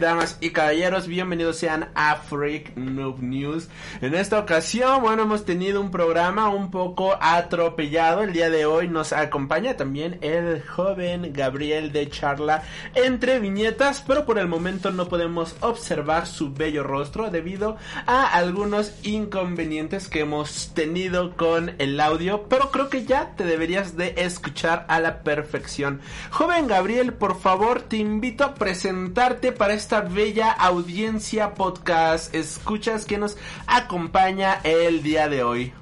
Damas y caballeros, bienvenidos sean a Freak Noob News. En esta ocasión, bueno, hemos tenido un programa un poco atropellado. El día de hoy nos acompaña también el joven Gabriel de Charla entre viñetas, pero por el momento no podemos observar su bello rostro debido a algunos inconvenientes que hemos tenido con el audio, pero creo que ya te deberías de escuchar a la perfección. Joven Gabriel, por favor, te invito a presentarte para esta bella audiencia podcast escuchas que nos acompaña el día de hoy.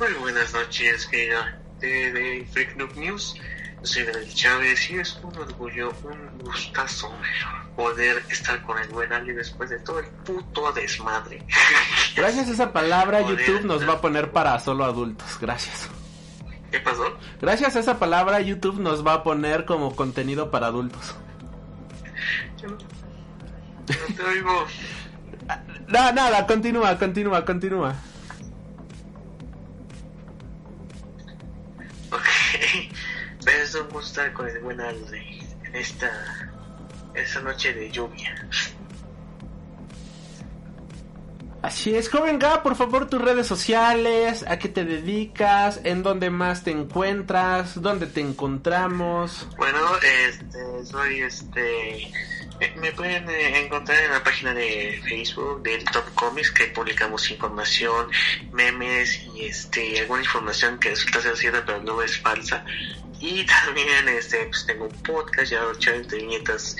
Muy buenas noches, querida de, de Freak Noob News. Soy Daniel Chávez y es un orgullo, un gustazo poder estar con el buen Ali después de todo el puto desmadre. Gracias a esa palabra YouTube nos va a poner para solo adultos. Gracias. ¿Qué pasó? Gracias a esa palabra YouTube nos va a poner como contenido para adultos. Yo no, no te oigo. No, nada, continúa, continúa, continúa. Ok. Pero es un gusto estar con el buen Alde en esta, esta noche de lluvia. Así es, joven Gab, por favor tus redes sociales, a qué te dedicas, en dónde más te encuentras, dónde te encontramos. Bueno, este, soy este. eh, Me pueden eh, encontrar en la página de Facebook del Top Comics que publicamos información, memes y este alguna información que resulta ser cierta pero no es falsa. Y también este pues tengo un podcast Chávez de Viñetas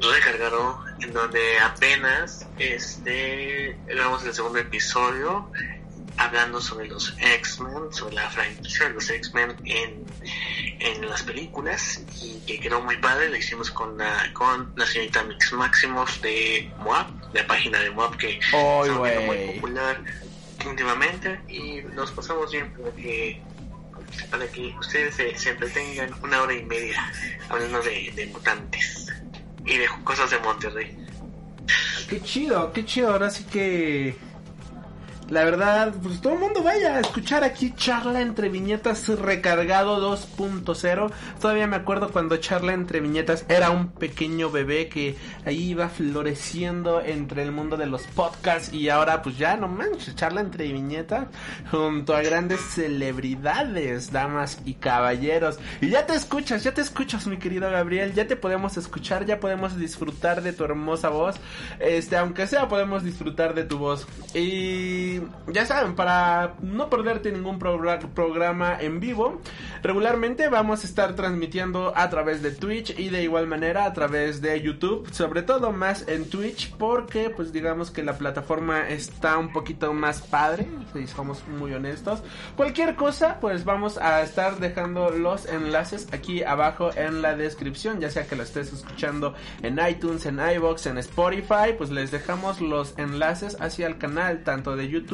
recargado en donde apenas este grabamos el segundo episodio hablando sobre los X-Men, sobre la franquicia de los X-Men en, en las películas y que quedó muy padre, lo hicimos con la, con la señorita Mix Maximoff de Moab, la página de Moab que está volviendo muy popular últimamente y nos pasamos bien para que para que ustedes se, se entretengan una hora y media hablando de, de mutantes y de cosas de Monterrey. Qué chido, qué chido, ahora sí que... La verdad, pues todo el mundo vaya a escuchar aquí Charla entre Viñetas recargado 2.0. Todavía me acuerdo cuando Charla entre Viñetas era un pequeño bebé que ahí iba floreciendo entre el mundo de los podcasts y ahora pues ya no manches, Charla entre Viñetas junto a grandes celebridades, damas y caballeros. Y ya te escuchas, ya te escuchas mi querido Gabriel, ya te podemos escuchar, ya podemos disfrutar de tu hermosa voz. Este, aunque sea podemos disfrutar de tu voz. Y ya saben, para no perderte ningún progra- programa en vivo, regularmente vamos a estar transmitiendo a través de Twitch y de igual manera a través de YouTube, sobre todo más en Twitch porque pues digamos que la plataforma está un poquito más padre, si somos muy honestos. Cualquier cosa, pues vamos a estar dejando los enlaces aquí abajo en la descripción, ya sea que lo estés escuchando en iTunes, en iBox, en Spotify, pues les dejamos los enlaces hacia el canal tanto de YouTube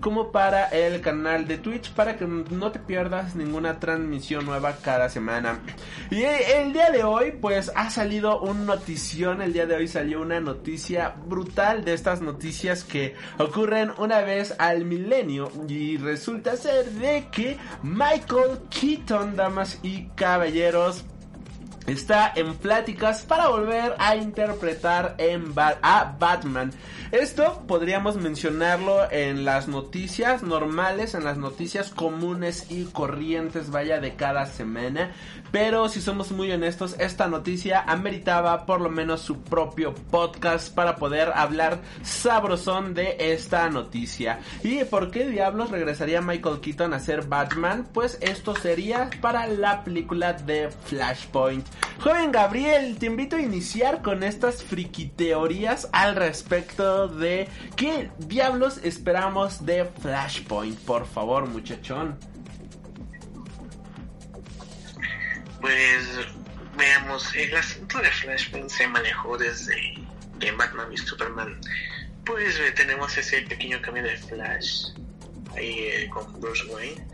como para el canal de Twitch para que no te pierdas ninguna transmisión nueva cada semana. Y el día de hoy pues ha salido un notición, el día de hoy salió una noticia brutal de estas noticias que ocurren una vez al milenio y resulta ser de que Michael Keaton, damas y caballeros, está en pláticas para volver a interpretar a Batman. Esto podríamos mencionarlo en las noticias normales, en las noticias comunes y corrientes, vaya, de cada semana. Pero si somos muy honestos, esta noticia ameritaba por lo menos su propio podcast para poder hablar sabrosón de esta noticia. ¿Y por qué diablos regresaría Michael Keaton a ser Batman? Pues esto sería para la película de Flashpoint. Joven Gabriel, te invito a iniciar con estas friki teorías al respecto de qué diablos esperamos de Flashpoint. Por favor, muchachón. Pues veamos, el asunto de Flashpoint se manejó desde que Batman y Superman. Pues tenemos ese pequeño cambio de Flash ahí eh, con Bruce Wayne.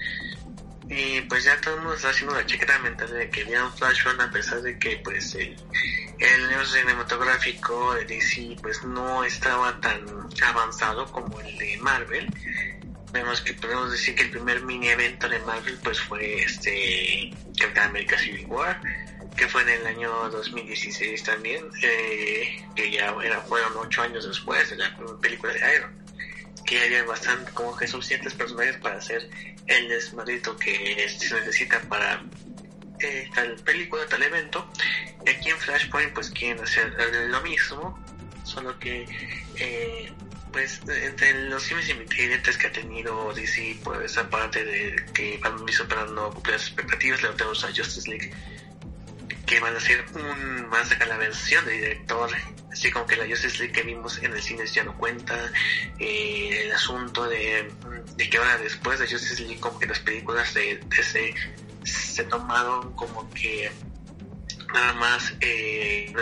Y pues ya todo el mundo está haciendo la chequera mental de que vieron Flashpoint a pesar de que pues el, el universo cinematográfico de DC pues no estaba tan avanzado como el de Marvel. Vemos que podemos decir que el primer mini evento de Marvel pues fue este Captain America Civil War que fue en el año 2016 también, eh, que ya era, fueron ocho años después de la película de Iron que había bastante, como que suficientes personajes para hacer el desmadrito que se necesita para eh, tal película, tal evento. Aquí en Flashpoint pues quieren hacer lo mismo, solo que eh, pues entre los filmes incidentes que ha tenido DC, pues aparte de que Batman y Superman no cumplir las expectativas, le tenemos a Justice League que van a ser un van a sacar la versión de director. Así como que la Justice League que vimos en el cine ya no cuenta eh, el asunto de, de, que ahora después de Justice League como que las películas de DC se tomaron como que nada más eh,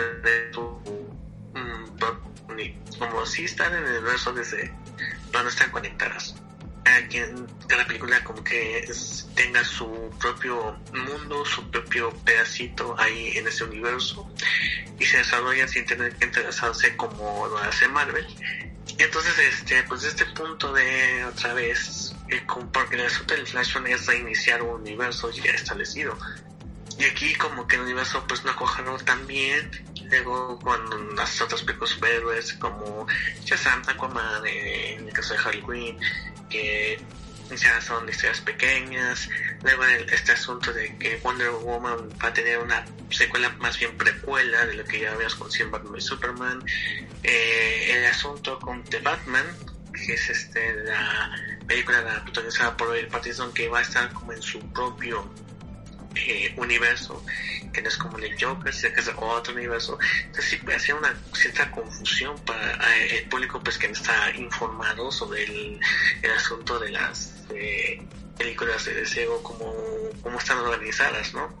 como si están en el universo DC no están conectadas quien cada película como que tenga su propio mundo, su propio pedacito ahí en ese universo y se desarrolla sin tener que interesarse como lo hace Marvel. Entonces, este, pues este punto de otra vez, eh, porque el asunto del Flashpoint es reiniciar un universo ya establecido. Y aquí como que el universo pues no cojaron tan bien. Luego con las otras películas superhéroes como Shazam, Aquaman, eh, en el caso de Quinn, que ya son historias pequeñas. Luego este asunto de que Wonder Woman va a tener una secuela más bien precuela de lo que ya habíamos conocido en Batman y Superman. Eh, el asunto con The Batman, que es este la película protagonizada por Robert Pattinson que va a estar como en su propio eh, universo que no es como el Joker, sino que es otro universo. Entonces sí hacer una cierta confusión para eh, el público pues que no está informado sobre el, asunto de las eh, películas de deseo, como cómo están organizadas, ¿no?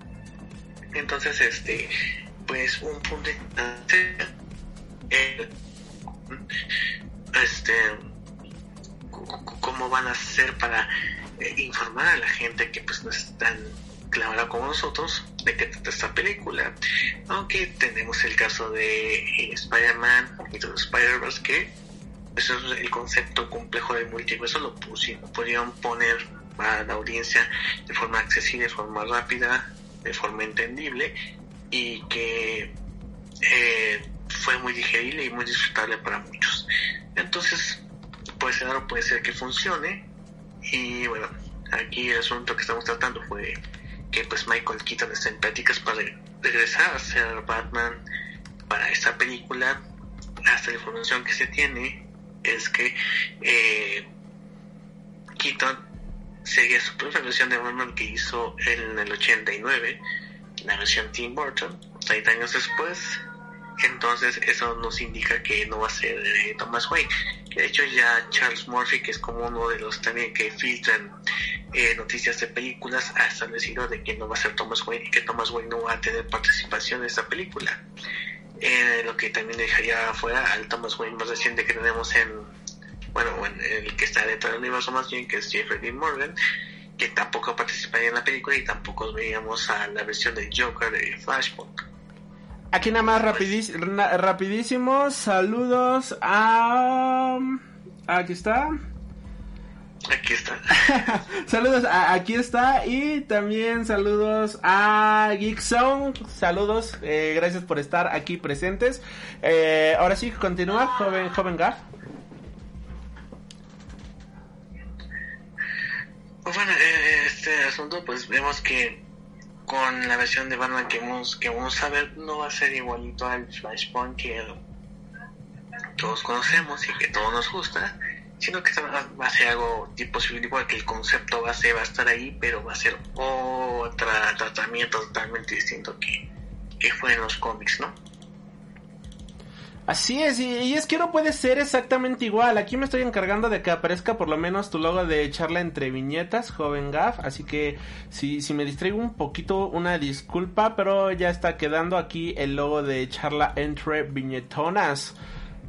Entonces, este, pues un punto eh, este, cómo van a hacer para informar a la gente que pues no están clavada como nosotros de qué trata esta película. Aunque tenemos el caso de eh, Spider-Man, y de Spider-Verse, que eso es el concepto complejo del multiverso, lo pudieron poner a la audiencia de forma accesible, de forma rápida, de forma entendible y que eh, fue muy digerible y muy disfrutable para muchos. Entonces, puede ser, puede ser que funcione y bueno, aquí el asunto que estamos tratando fue que pues Michael Keaton está en pláticas para regresar a ser Batman para esta película. Hasta la información que se tiene es que eh, Keaton seguía su propia versión de Batman que hizo en el 89, la versión Tim Burton, 30 años después. Entonces eso nos indica que no va a ser de Thomas Wayne. De hecho ya Charles Murphy, que es como uno de los también que filtran eh, noticias de películas ha establecido de que no va a ser Thomas Wayne y que Thomas Wayne no va a tener participación en esta película. Eh, lo que también dejaría fuera al Thomas Wayne más reciente que tenemos en, bueno, el que está dentro del universo más bien, que es Jeffrey Dean Morgan, que tampoco participaría en la película y tampoco veíamos a la versión de Joker de Flashpoint. Aquí nada más rapidísimo, saludos a... Aquí está. Aquí está. saludos, a, aquí está. Y también saludos a Geekzone. Saludos, eh, gracias por estar aquí presentes. Eh, ahora sí, continúa, joven, joven. Pues bueno, eh, este asunto, pues vemos que con la versión de Batman que vamos, que a ver, no va a ser igualito al Flashpoint que todos conocemos y que todos nos gusta sino que va a ser algo tipo igual que el concepto base va a estar ahí, pero va a ser otro tratamiento totalmente distinto que, que fue en los cómics, ¿no? Así es, y, es que no puede ser exactamente igual. Aquí me estoy encargando de que aparezca por lo menos tu logo de charla entre viñetas, joven Gaff. Así que si, si me distraigo un poquito, una disculpa, pero ya está quedando aquí el logo de charla entre viñetonas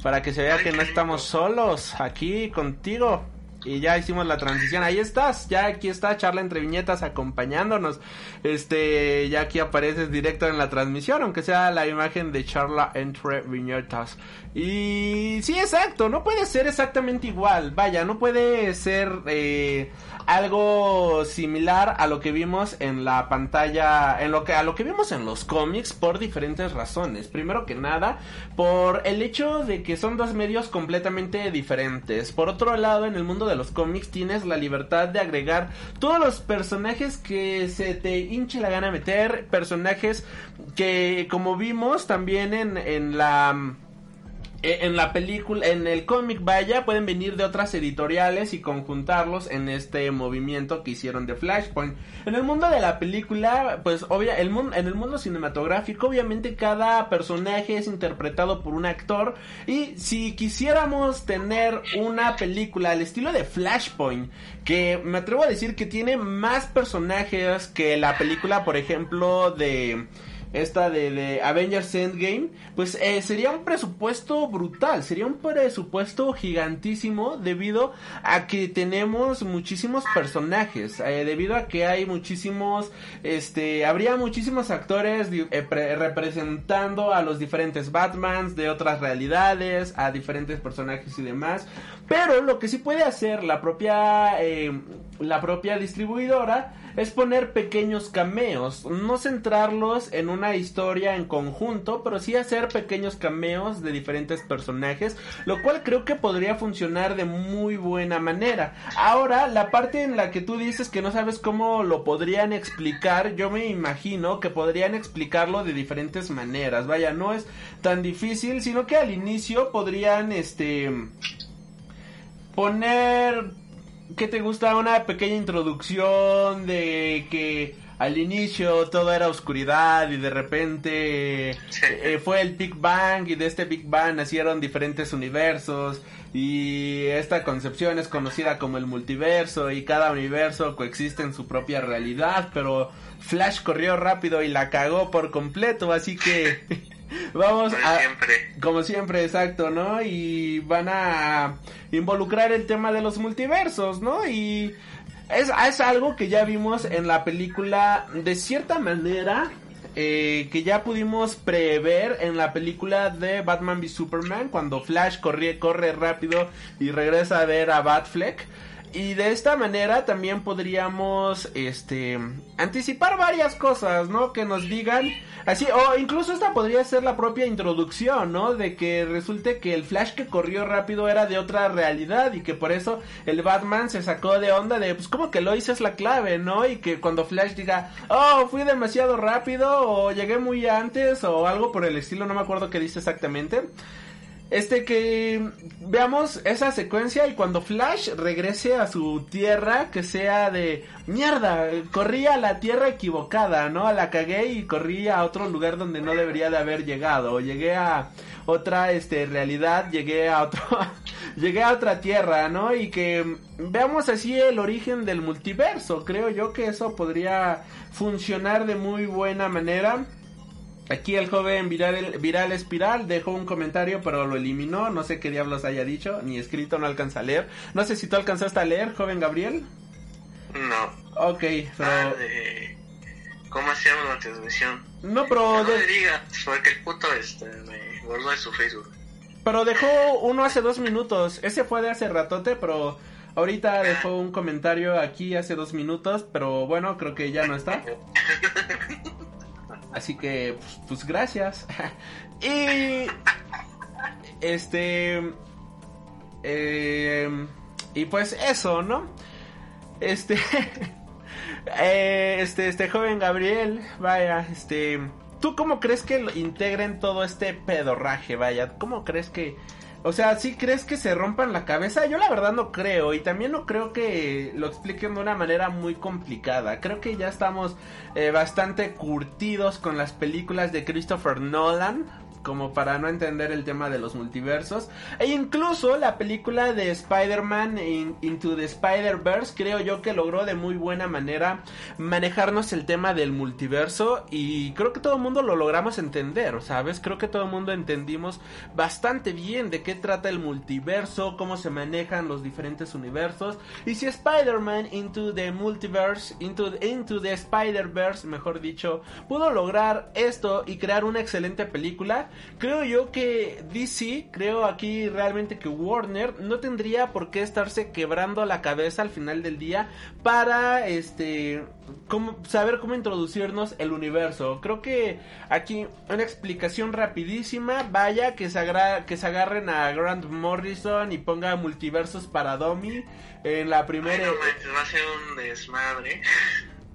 para que se vea que no estamos solos aquí contigo. Y ya hicimos la transición. Ahí estás, ya aquí está charla entre viñetas acompañándonos. Este, ya aquí apareces directo en la transmisión, aunque sea la imagen de charla entre viñetas. Y sí, exacto, no puede ser exactamente igual. Vaya, no puede ser eh, algo similar a lo que vimos en la pantalla, en lo que a lo que vimos en los cómics por diferentes razones. Primero que nada, por el hecho de que son dos medios completamente diferentes. Por otro lado, en el mundo de los cómics tienes la libertad de agregar todos los personajes que se te hinche la gana meter, personajes que como vimos también en, en la en la película, en el cómic, vaya, pueden venir de otras editoriales y conjuntarlos en este movimiento que hicieron de Flashpoint. En el mundo de la película, pues obvia, el mundo, en el mundo cinematográfico, obviamente cada personaje es interpretado por un actor y si quisiéramos tener una película al estilo de Flashpoint, que me atrevo a decir que tiene más personajes que la película, por ejemplo, de esta de, de Avengers Endgame, pues eh, sería un presupuesto brutal, sería un presupuesto gigantísimo debido a que tenemos muchísimos personajes, eh, debido a que hay muchísimos, este, habría muchísimos actores eh, representando a los diferentes Batmans de otras realidades, a diferentes personajes y demás, pero lo que sí puede hacer la propia, la propia distribuidora es poner pequeños cameos, no centrarlos en una historia en conjunto, pero sí hacer pequeños cameos de diferentes personajes, lo cual creo que podría funcionar de muy buena manera. Ahora, la parte en la que tú dices que no sabes cómo lo podrían explicar, yo me imagino que podrían explicarlo de diferentes maneras. Vaya, no es tan difícil, sino que al inicio podrían este poner ¿qué te gusta? Una pequeña introducción de que al inicio todo era oscuridad y de repente eh, fue el Big Bang y de este Big Bang nacieron diferentes universos y esta concepción es conocida como el multiverso y cada universo coexiste en su propia realidad, pero Flash corrió rápido y la cagó por completo, así que vamos a como siempre, exacto, ¿no? Y van a involucrar el tema de los multiversos, ¿no? Y es, es algo que ya vimos en la película de cierta manera. Eh, que ya pudimos prever en la película de Batman v Superman cuando Flash corre, corre rápido y regresa a ver a Batfleck y de esta manera también podríamos este anticipar varias cosas, ¿no? Que nos digan así o incluso esta podría ser la propia introducción, ¿no? De que resulte que el Flash que corrió rápido era de otra realidad y que por eso el Batman se sacó de onda de pues como que lo hice es la clave, ¿no? Y que cuando Flash diga, "Oh, fui demasiado rápido" o llegué muy antes o algo por el estilo, no me acuerdo qué dice exactamente este que veamos esa secuencia y cuando Flash regrese a su tierra que sea de mierda, corrí a la tierra equivocada, ¿no? La cagué y corrí a otro lugar donde no debería de haber llegado, o llegué a otra este realidad, llegué a otro llegué a otra tierra, ¿no? Y que veamos así el origen del multiverso. Creo yo que eso podría funcionar de muy buena manera. Aquí el joven viral, viral Espiral dejó un comentario pero lo eliminó, no sé qué diablos haya dicho, ni escrito, no alcanza a leer. No sé si tú alcanzaste a leer, joven Gabriel. No. Ok, pero... Ah, ¿Cómo hacíamos la transmisión? No, pero... No de... diga, porque el puto este, me guardó en su Facebook. Pero dejó uno hace dos minutos, ese fue de hace ratote, pero Ahorita dejó un comentario aquí hace dos minutos, pero bueno, creo que ya no está. Así que, pues, pues gracias. y este eh, y pues eso, ¿no? Este eh, este este joven Gabriel, vaya, este ¿tú cómo crees que lo integren todo este pedorraje, vaya? ¿Cómo crees que o sea, ¿sí crees que se rompan la cabeza? Yo la verdad no creo y también no creo que lo expliquen de una manera muy complicada. Creo que ya estamos eh, bastante curtidos con las películas de Christopher Nolan como para no entender el tema de los multiversos. E incluso la película de Spider-Man Into the Spider-Verse creo yo que logró de muy buena manera manejarnos el tema del multiverso y creo que todo el mundo lo logramos entender, ¿sabes? Creo que todo el mundo entendimos bastante bien de qué trata el multiverso, cómo se manejan los diferentes universos y si Spider-Man Into the Multiverse, Into, into the Spider-Verse, mejor dicho, pudo lograr esto y crear una excelente película, creo yo que DC, creo aquí realmente que Warner no tendría por qué estarse quebrando la cabeza al final del día para este saber cómo introducirnos el universo. Creo que aquí una explicación rapidísima, vaya que se, que se agarren a Grant Morrison y ponga multiversos para Domi en la primera va a ser un desmadre.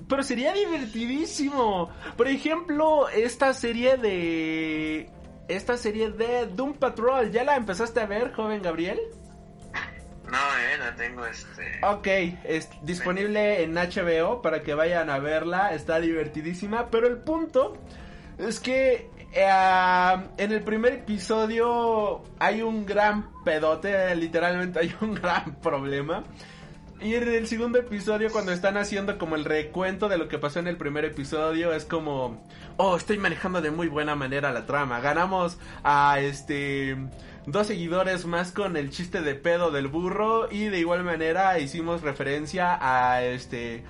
Pero sería divertidísimo. Por ejemplo, esta serie de esta serie de Doom Patrol. ¿Ya la empezaste a ver, joven Gabriel? No, eh, la tengo este. Ok, es disponible en HBO para que vayan a verla. Está divertidísima. Pero el punto es que eh, en el primer episodio hay un gran pedote. Literalmente hay un gran problema. Y en el segundo episodio, cuando están haciendo como el recuento de lo que pasó en el primer episodio, es como, oh, estoy manejando de muy buena manera la trama. Ganamos a este dos seguidores más con el chiste de pedo del burro y de igual manera hicimos referencia a este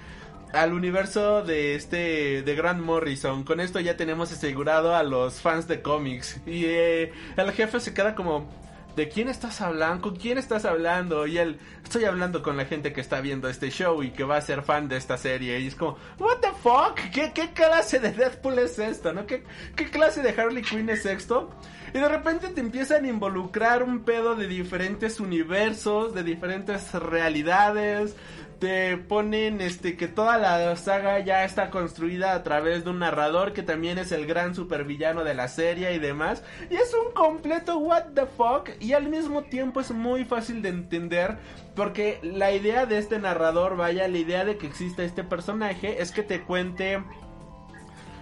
al universo de este de Grant Morrison. Con esto ya tenemos asegurado a los fans de cómics y eh, el jefe se queda como ¿de quién estás hablando? ¿Con quién estás hablando? Y él, estoy hablando con la gente que está viendo este show y que va a ser fan de esta serie. Y es como, ¿What the fuck? ¿Qué, clase de Deadpool es esto? ¿No? ¿Qué, ¿Qué clase de Harley Quinn es esto? Y de repente te empiezan a involucrar un pedo de diferentes universos, de diferentes realidades, te ponen este que toda la saga ya está construida a través de un narrador que también es el gran supervillano de la serie y demás. Y es un completo what the fuck y al mismo tiempo es muy fácil de entender porque la idea de este narrador, vaya, la idea de que exista este personaje es que te cuente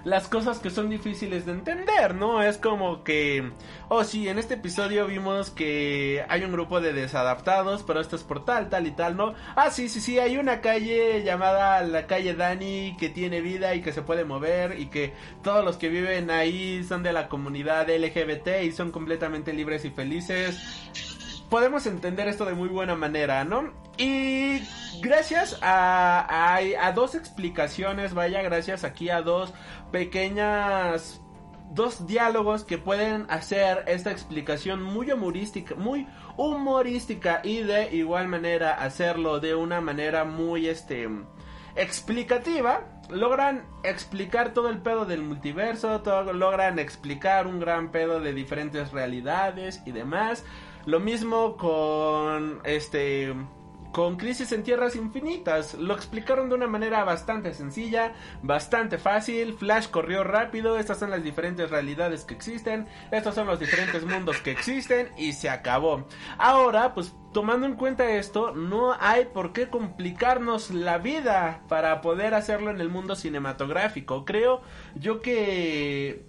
las cosas que son difíciles de entender, ¿no? Es como que, oh sí, en este episodio vimos que hay un grupo de desadaptados, pero esto es por tal, tal y tal, ¿no? Ah, sí, sí, sí, hay una calle llamada la calle Dani que tiene vida y que se puede mover y que todos los que viven ahí son de la comunidad LGBT y son completamente libres y felices podemos entender esto de muy buena manera, ¿no? Y gracias a, a, dos explicaciones, vaya, gracias aquí a dos pequeñas dos diálogos que pueden hacer esta explicación muy humorística, muy humorística y de igual manera hacerlo de una manera muy este explicativa. Logran explicar todo el pedo del multiverso, todo, logran explicar un gran pedo de diferentes realidades y demás. Lo mismo con este con Crisis en Tierras Infinitas. Lo explicaron de una manera bastante sencilla, bastante fácil. Flash corrió rápido. Estas son las diferentes realidades que existen. Estos son los diferentes mundos que existen. Y se acabó. Ahora, pues tomando en cuenta esto, no hay por qué complicarnos la vida para poder hacerlo en el mundo cinematográfico. Creo yo que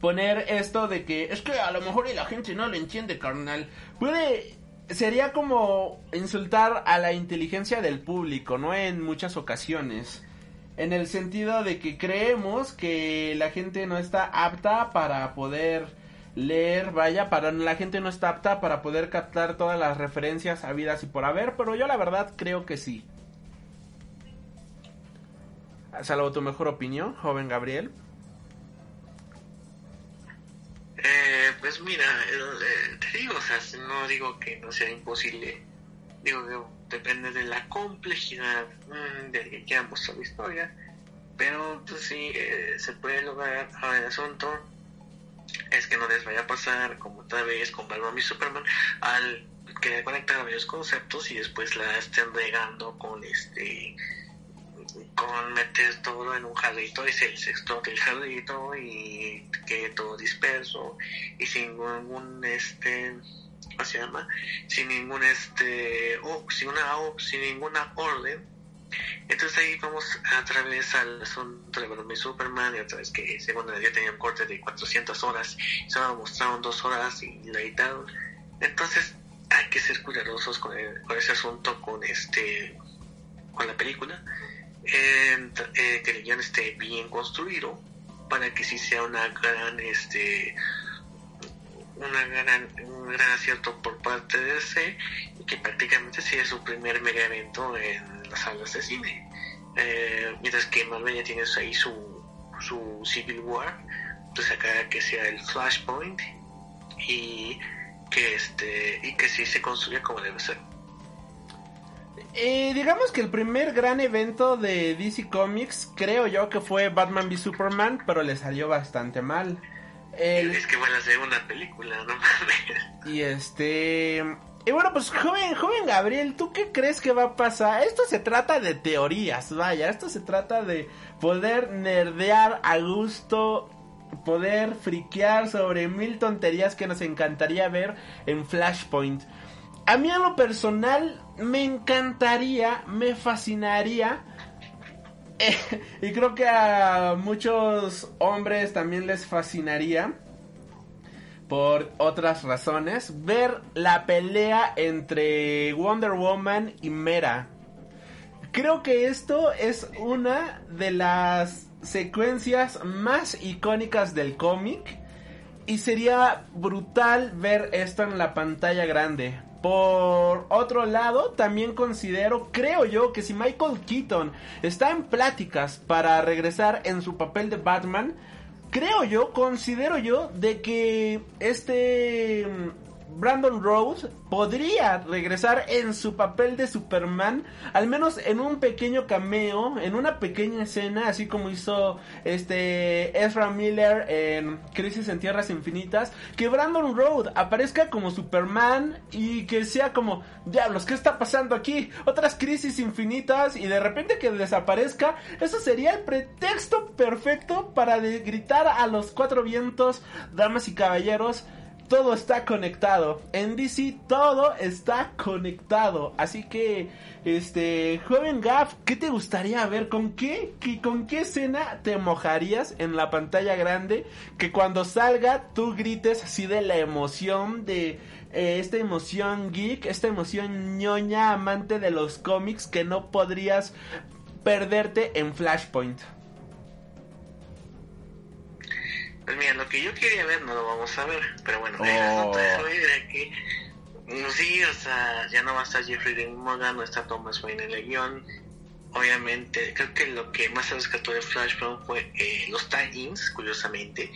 poner esto de que es que a lo mejor la gente no lo entiende, carnal. Puede sería como insultar a la inteligencia del público, ¿no? En muchas ocasiones. En el sentido de que creemos que la gente no está apta para poder leer, vaya, para la gente no está apta para poder captar todas las referencias habidas y por haber, pero yo la verdad creo que sí. Salvo tu mejor opinión, joven Gabriel. Eh, pues mira, eh, te digo, o sea, no digo que no sea imposible Digo, depende de la complejidad mm, de que quieran mostrar la historia, pero pues sí, eh, se puede lograr. Ahora el asunto es que no les vaya a pasar como otra vez con Batman y Superman al querer conectar varios conceptos y después la estén regando con este con meter todo en un jarrito y se, se explote el jarrito y quede todo disperso y sin ningún este ¿cómo se llama? sin ningún este oh, sin una sin ninguna orden. Entonces ahí vamos a través al asunto de Batman y Superman y otra vez que según día tenía un corte de 400 horas y solo mostraron dos horas y la editaron. Entonces hay que ser cuidadosos con, con ese asunto con este con la película eh, que el guion esté bien construido para que sí sea una gran este una gran, un gran acierto por parte de DC y que prácticamente sea su primer mega evento en las salas de cine. Eh, mientras que Marvel ya tiene ahí su, su Civil War pues acá que sea el Flashpoint y que este y que sí se construya como debe ser eh, digamos que el primer gran evento de DC Comics, creo yo que fue Batman v Superman, pero le salió bastante mal. Es que van a hacer una película, no mames. Y este. Y bueno, pues joven, joven Gabriel, ¿tú qué crees que va a pasar? Esto se trata de teorías, vaya, esto se trata de poder nerdear a gusto, poder friquear sobre mil tonterías que nos encantaría ver en Flashpoint. A mí en lo personal me encantaría, me fascinaría. y creo que a muchos hombres también les fascinaría. Por otras razones. Ver la pelea entre Wonder Woman y Mera. Creo que esto es una de las secuencias más icónicas del cómic. Y sería brutal ver esto en la pantalla grande. Por otro lado, también considero, creo yo, que si Michael Keaton está en pláticas para regresar en su papel de Batman, creo yo, considero yo, de que este Brandon Rose podría regresar en su papel de Superman, al menos en un pequeño cameo, en una pequeña escena, así como hizo este Ezra Miller en Crisis en Tierras Infinitas, que Brandon Rose aparezca como Superman y que sea como, diablos, ¿qué está pasando aquí? Otras crisis infinitas y de repente que desaparezca, eso sería el pretexto perfecto para gritar a los cuatro vientos, damas y caballeros, todo está conectado. En DC todo está conectado. Así que, este, joven Gaff, ¿qué te gustaría ver? ¿Con qué, con qué escena te mojarías en la pantalla grande? Que cuando salga tú grites así de la emoción de eh, esta emoción geek, esta emoción ñoña amante de los cómics que no podrías perderte en Flashpoint. Pues mira, lo que yo quería ver no lo vamos a ver, pero bueno, oh. de que sí, o sea, ya no va a estar Jeffrey Dean Morgan, no está Thomas Wayne en el guion. Obviamente, creo que lo que más se rescató de Flashpoint fue eh, los tie-ins, curiosamente.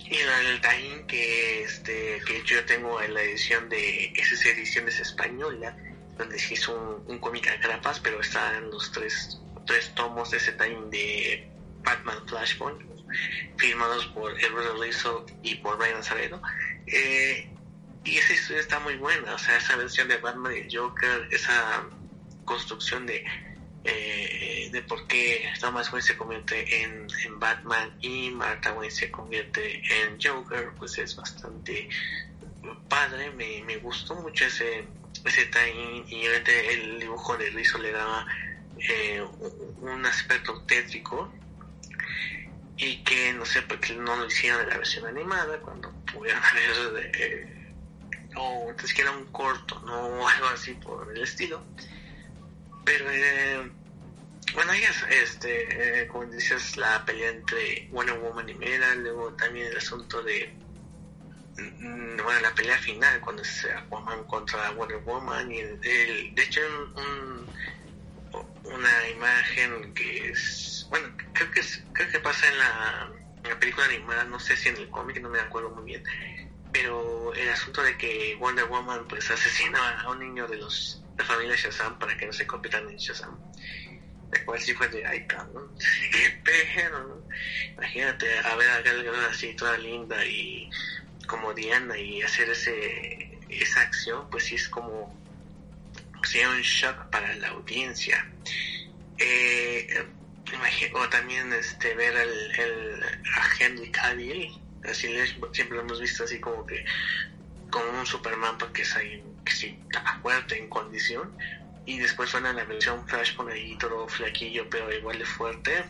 Y el tie-in que, este, que yo tengo en la edición de esas ediciones española, donde se hizo un, un cómic a grapas, pero están los tres, tres tomos de ese tie-in de Batman Flashpoint firmados por Edward Rizzo y por Brian Sareno. Eh, y esa historia está muy buena, o sea, esa versión de Batman y Joker, esa construcción de eh, de por qué Thomas Wayne se convierte en, Batman y Martha Wayne se convierte en Joker, pues es bastante padre, me, me gustó mucho ese, ese time y obviamente el dibujo de Rizzo le daba eh, un aspecto tétrico y que no sé por qué no lo hicieron en la versión animada cuando pudieron haber eh, o entonces que era un corto no algo así por el estilo. Pero eh, bueno ahí es este eh, como dices la pelea entre Wonder Woman y Mera luego también el asunto de mm, bueno la pelea final cuando es Aquaman contra Wonder Woman y el, de hecho un, una imagen que es bueno, creo que, creo que pasa en la, película animada, no sé si en el cómic, no me acuerdo muy bien, pero el asunto de que Wonder Woman pues asesina a un niño de los la familia Shazam para que no se conviertan en Shazam. La cual sí fue de ay cabrón, qué ¿no? Imagínate a ver a así toda linda y como Diana y hacer ese esa acción, pues sí es como sería un shock para la audiencia. Eh, o también este ver el, el a Henry Cavill, así siempre lo hemos visto así como que como un Superman porque es ahí que sí está fuerte en condición y después van a la versión Flashpoint ahí todo flaquillo pero igual de fuerte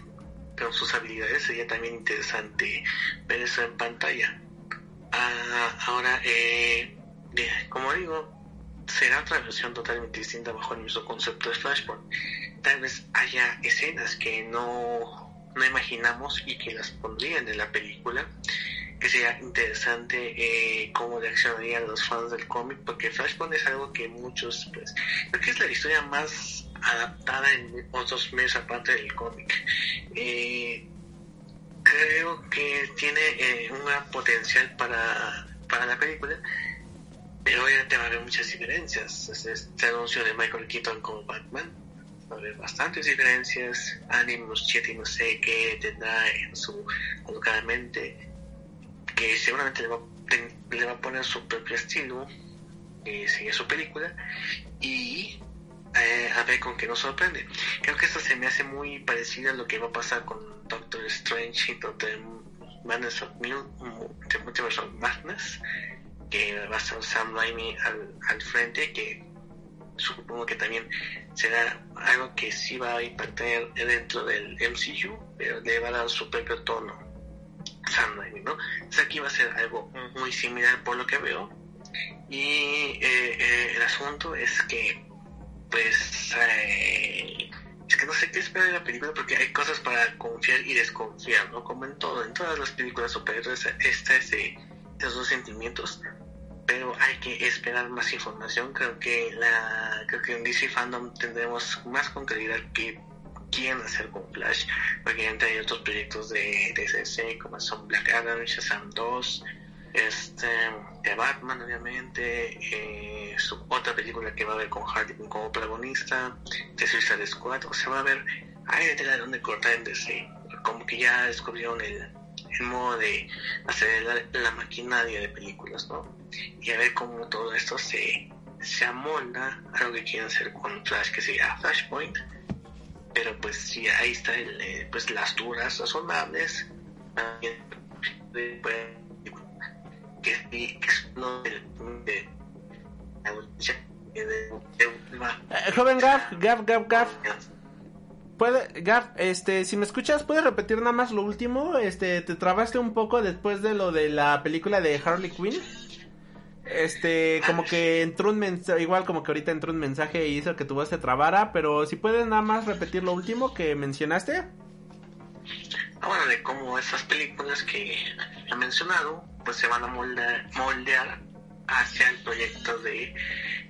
con sus habilidades sería también interesante ver eso en pantalla. Ah, ahora eh, como digo será otra versión totalmente distinta bajo el mismo concepto de Flashpoint tal vez haya escenas que no no imaginamos y que las pondrían en la película que sería interesante eh, cómo reaccionarían los fans del cómic, porque Flashpoint es algo que muchos, pues, creo que es la historia más adaptada en otros medios aparte del cómic. Eh, creo que tiene eh, un gran potencial para, para la película, pero obviamente va a haber muchas diferencias. Este anuncio de Michael Keaton como Batman, va a haber bastantes diferencias. Annie Muschietti no sé qué tendrá en su alocadamente que seguramente le va, le va a poner su propio estilo, que sería su película, y eh, a ver con qué nos sorprende. Creo que esto se me hace muy parecido a lo que va a pasar con Doctor Strange y Doctor Madness of Mil- Multiverse of Madness, que va a estar Sam Raimi al, al frente, que supongo que también será algo que sí va a impactar dentro del MCU, pero le va a dar su propio tono. Sam Raimi, ¿no? Aquí va a ser algo muy similar por lo que veo. Y eh, eh, el asunto es que, pues, eh, es que no sé qué esperar de la película porque hay cosas para confiar y desconfiar, ¿no? Como en todo, en todas las películas superhéroes está ese, esos dos sentimientos. Pero hay que esperar más información. Creo que la, creo que en DC Fandom tendremos más con claridad que quieren hacer con Flash, porque hay otros proyectos de, de DC como son Black Adam, Shazam 2, este, de Batman obviamente, eh, su otra película que va a ver con Quinn como protagonista, de Suicide Squad, o sea va a haber, hay de donde cortar en DC, como que ya descubrieron el, el modo de hacer la, la maquinaria de películas, ¿no? Y a ver cómo todo esto se, se amolda a lo que quieren hacer con Flash, que sería Flashpoint pero pues sí ahí está el, eh, pues las duras razonables también de- pues, que sí no de, de, de- de- de- Eh, joven Gaf, Gaf, Gaf, Gaf. Puede, Gaf, este, si me escuchas, ¿puedes repetir nada más lo último? Este, te trabaste un poco después de lo de la película de Harley Quinn. Este, como que entró un mensaje, igual como que ahorita entró un mensaje y hizo que tu voz se trabara, pero si puedes nada más repetir lo último que mencionaste. Ah, bueno, de cómo esas películas que he mencionado, pues se van a moldear, moldear hacia el proyecto de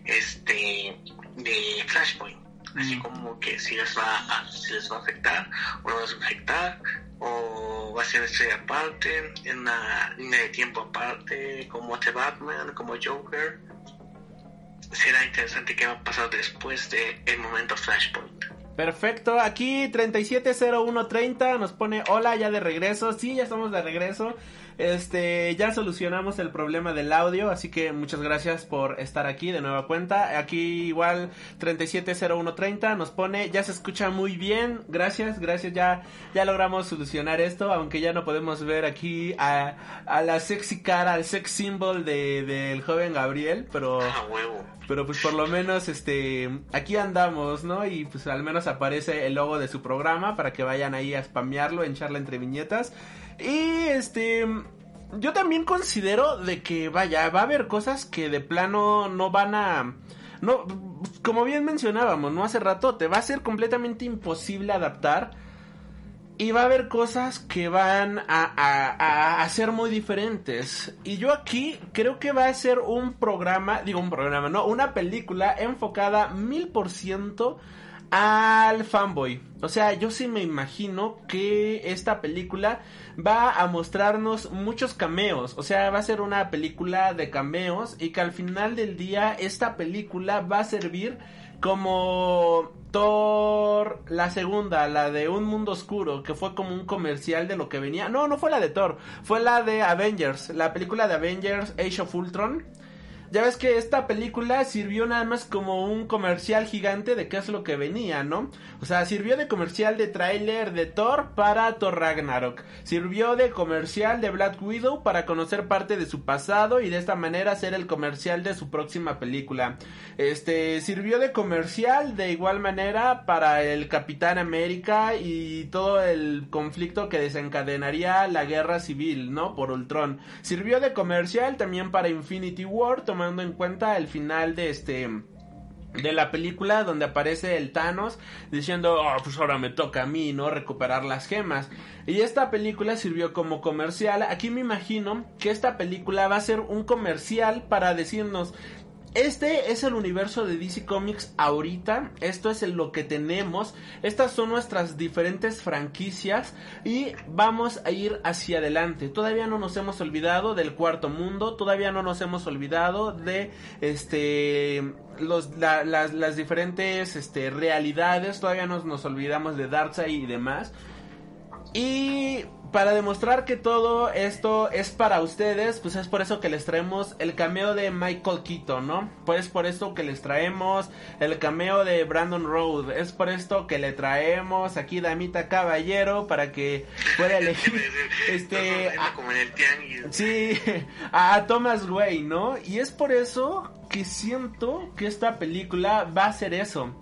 este de Flashpoint. Así como que si les va a, si les va a afectar o no les va a afectar, o va a ser estrella aparte, en una línea de tiempo aparte, como The Batman, como Joker. Será interesante qué va a pasar después de el momento Flashpoint. Perfecto, aquí 370130 nos pone hola ya de regreso, sí, ya estamos de regreso. Este, ya solucionamos el problema del audio, así que muchas gracias por estar aquí de nueva cuenta. Aquí igual 370130 nos pone, ya se escucha muy bien. Gracias, gracias, ya ya logramos solucionar esto, aunque ya no podemos ver aquí a, a la sexy cara, al sex symbol de del joven Gabriel, pero A huevo. pero pues por lo menos este aquí andamos, ¿no? Y pues al menos aparece el logo de su programa para que vayan ahí a spamearlo en charla entre viñetas. Y este yo también considero de que vaya, va a haber cosas que de plano no van a no como bien mencionábamos, no hace rato, te va a ser completamente imposible adaptar y va a haber cosas que van a, a, a, a ser muy diferentes. Y yo aquí creo que va a ser un programa, digo un programa, no, una película enfocada mil por ciento al fanboy. O sea, yo sí me imagino que esta película va a mostrarnos muchos cameos. O sea, va a ser una película de cameos y que al final del día esta película va a servir como Thor, la segunda, la de Un Mundo Oscuro, que fue como un comercial de lo que venía. No, no fue la de Thor, fue la de Avengers, la película de Avengers Age of Ultron ya ves que esta película sirvió nada más como un comercial gigante de qué es lo que venía, ¿no? O sea, sirvió de comercial de tráiler de Thor para Thor Ragnarok. Sirvió de comercial de Black Widow para conocer parte de su pasado y de esta manera hacer el comercial de su próxima película. Este, sirvió de comercial de igual manera para el Capitán América y todo el conflicto que desencadenaría la guerra civil, ¿no? Por Ultron. Sirvió de comercial también para Infinity War, tomando en cuenta el final de este de la película donde aparece el Thanos diciendo, oh, pues ahora me toca a mí, ¿no? Recuperar las gemas. Y esta película sirvió como comercial. Aquí me imagino que esta película va a ser un comercial para decirnos, este es el universo de DC Comics ahorita, esto es lo que tenemos, estas son nuestras diferentes franquicias y vamos a ir hacia adelante. Todavía no nos hemos olvidado del cuarto mundo, todavía no nos hemos olvidado de este los, las, las, diferentes este, realidades, todavía no nos olvidamos de Darkseid y demás. Y para demostrar que todo esto es para ustedes, pues es por eso que les traemos el cameo de Michael Keaton, ¿no? Pues por esto que les traemos el cameo de Brandon Road, es por esto que le traemos aquí Damita Caballero para que pueda elegir este a, como en el Sí, a Thomas Wayne, ¿no? Y es por eso que siento que esta película va a ser eso.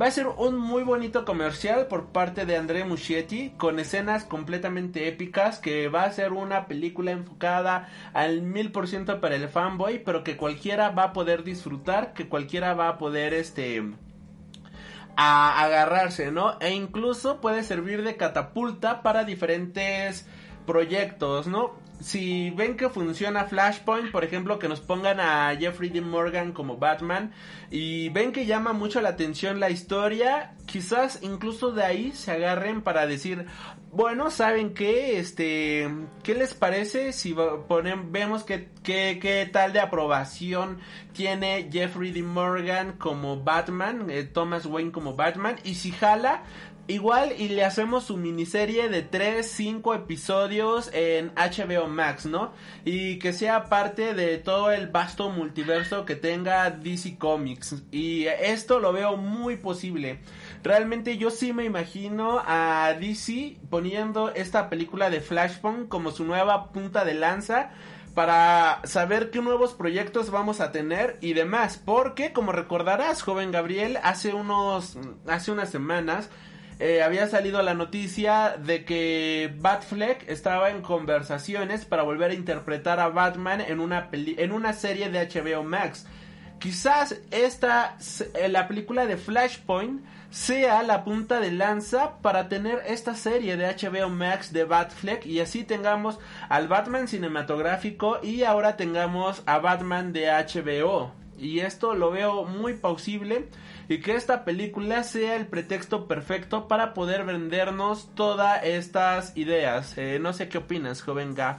Va a ser un muy bonito comercial por parte de André Muschietti con escenas completamente épicas que va a ser una película enfocada al mil por ciento para el fanboy pero que cualquiera va a poder disfrutar, que cualquiera va a poder este a agarrarse, ¿no? E incluso puede servir de catapulta para diferentes proyectos, ¿no? Si ven que funciona Flashpoint, por ejemplo, que nos pongan a Jeffrey Dean Morgan como Batman y ven que llama mucho la atención la historia, quizás incluso de ahí se agarren para decir, bueno, ¿saben qué? Este, ¿qué les parece si ponen, vemos que, qué tal de aprobación tiene Jeffrey Dean Morgan como Batman, eh, Thomas Wayne como Batman y si jala Igual y le hacemos su miniserie de 3, 5 episodios en HBO Max, ¿no? Y que sea parte de todo el vasto multiverso que tenga DC Comics. Y esto lo veo muy posible. Realmente yo sí me imagino a DC poniendo esta película de Flashpoint como su nueva punta de lanza para saber qué nuevos proyectos vamos a tener y demás. Porque, como recordarás, joven Gabriel, hace unos, hace unas semanas eh, había salido la noticia de que Batfleck estaba en conversaciones para volver a interpretar a Batman en una, en una serie de HBO Max. Quizás esta, eh, la película de Flashpoint sea la punta de lanza para tener esta serie de HBO Max de Batfleck y así tengamos al Batman cinematográfico y ahora tengamos a Batman de HBO. Y esto lo veo muy posible y que esta película sea el pretexto perfecto para poder vendernos todas estas ideas. Eh, no sé qué opinas, joven Gaff.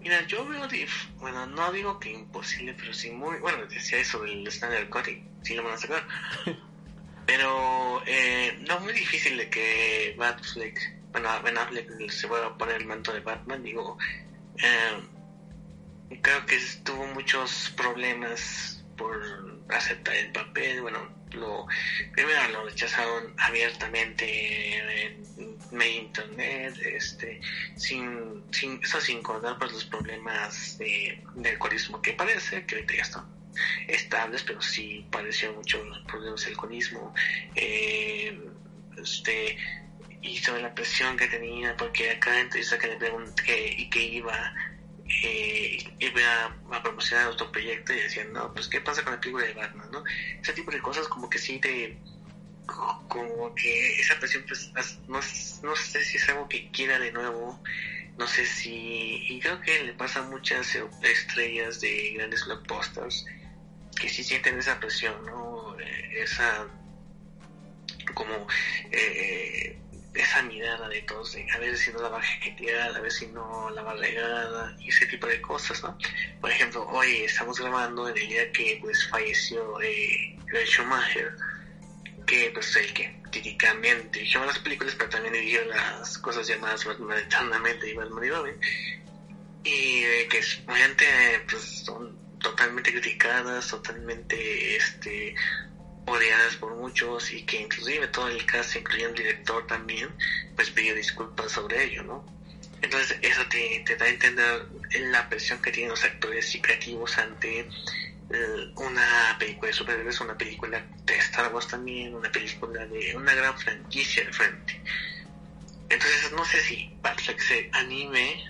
Mira, yo veo, bueno, no digo que imposible, pero sí muy, bueno, decía eso del Standard Cutting, sí lo van a sacar. pero eh, no muy difícil de que Batfleck, bueno, Ben Affleck se vuelva a poner el manto de Batman, digo, eh, creo que tuvo muchos problemas por aceptar el papel, bueno, lo primero lo rechazaron abiertamente en medio internet, este, sin, sin, eso sin contar pues los problemas de, de alcoholismo que parece, que ahorita ya están estables, pero sí padeció mucho los problemas del alcoholismo, eh, este, y sobre la presión que tenía, porque acá entrevista que le pregunté y que iba eh, iba a promocionar otro proyecto y decían, no, pues qué pasa con la película de Batman, ¿no? Ese tipo de cosas como que sí te... como que esa presión pues no, no sé si es algo que quiera de nuevo, no sé si... y creo que le pasa a muchas estrellas de grandes blockbusters que sí sienten esa presión, ¿no? Eh, esa como eh, esa mirada de todos, a ver si no la va a jetear, a ver si no la va a regar, y ese tipo de cosas, ¿no? Por ejemplo, hoy estamos grabando en el día que pues falleció eh, Schumacher, que pues el que típicamente dirigió las películas, pero también dirigió las cosas llamadas Batman Eternamente y Batman y Robin, y eh, que obviamente pues son totalmente criticadas, totalmente este odiadas por muchos y que inclusive todo el cast, incluyendo el director también, pues pidió disculpas sobre ello, ¿no? Entonces eso te, te da a entender la presión que tienen los actores y creativos ante eh, una película de superhéroes, una película de Star Wars también, una película de una gran franquicia de frente. Entonces no sé si Batfleck se anime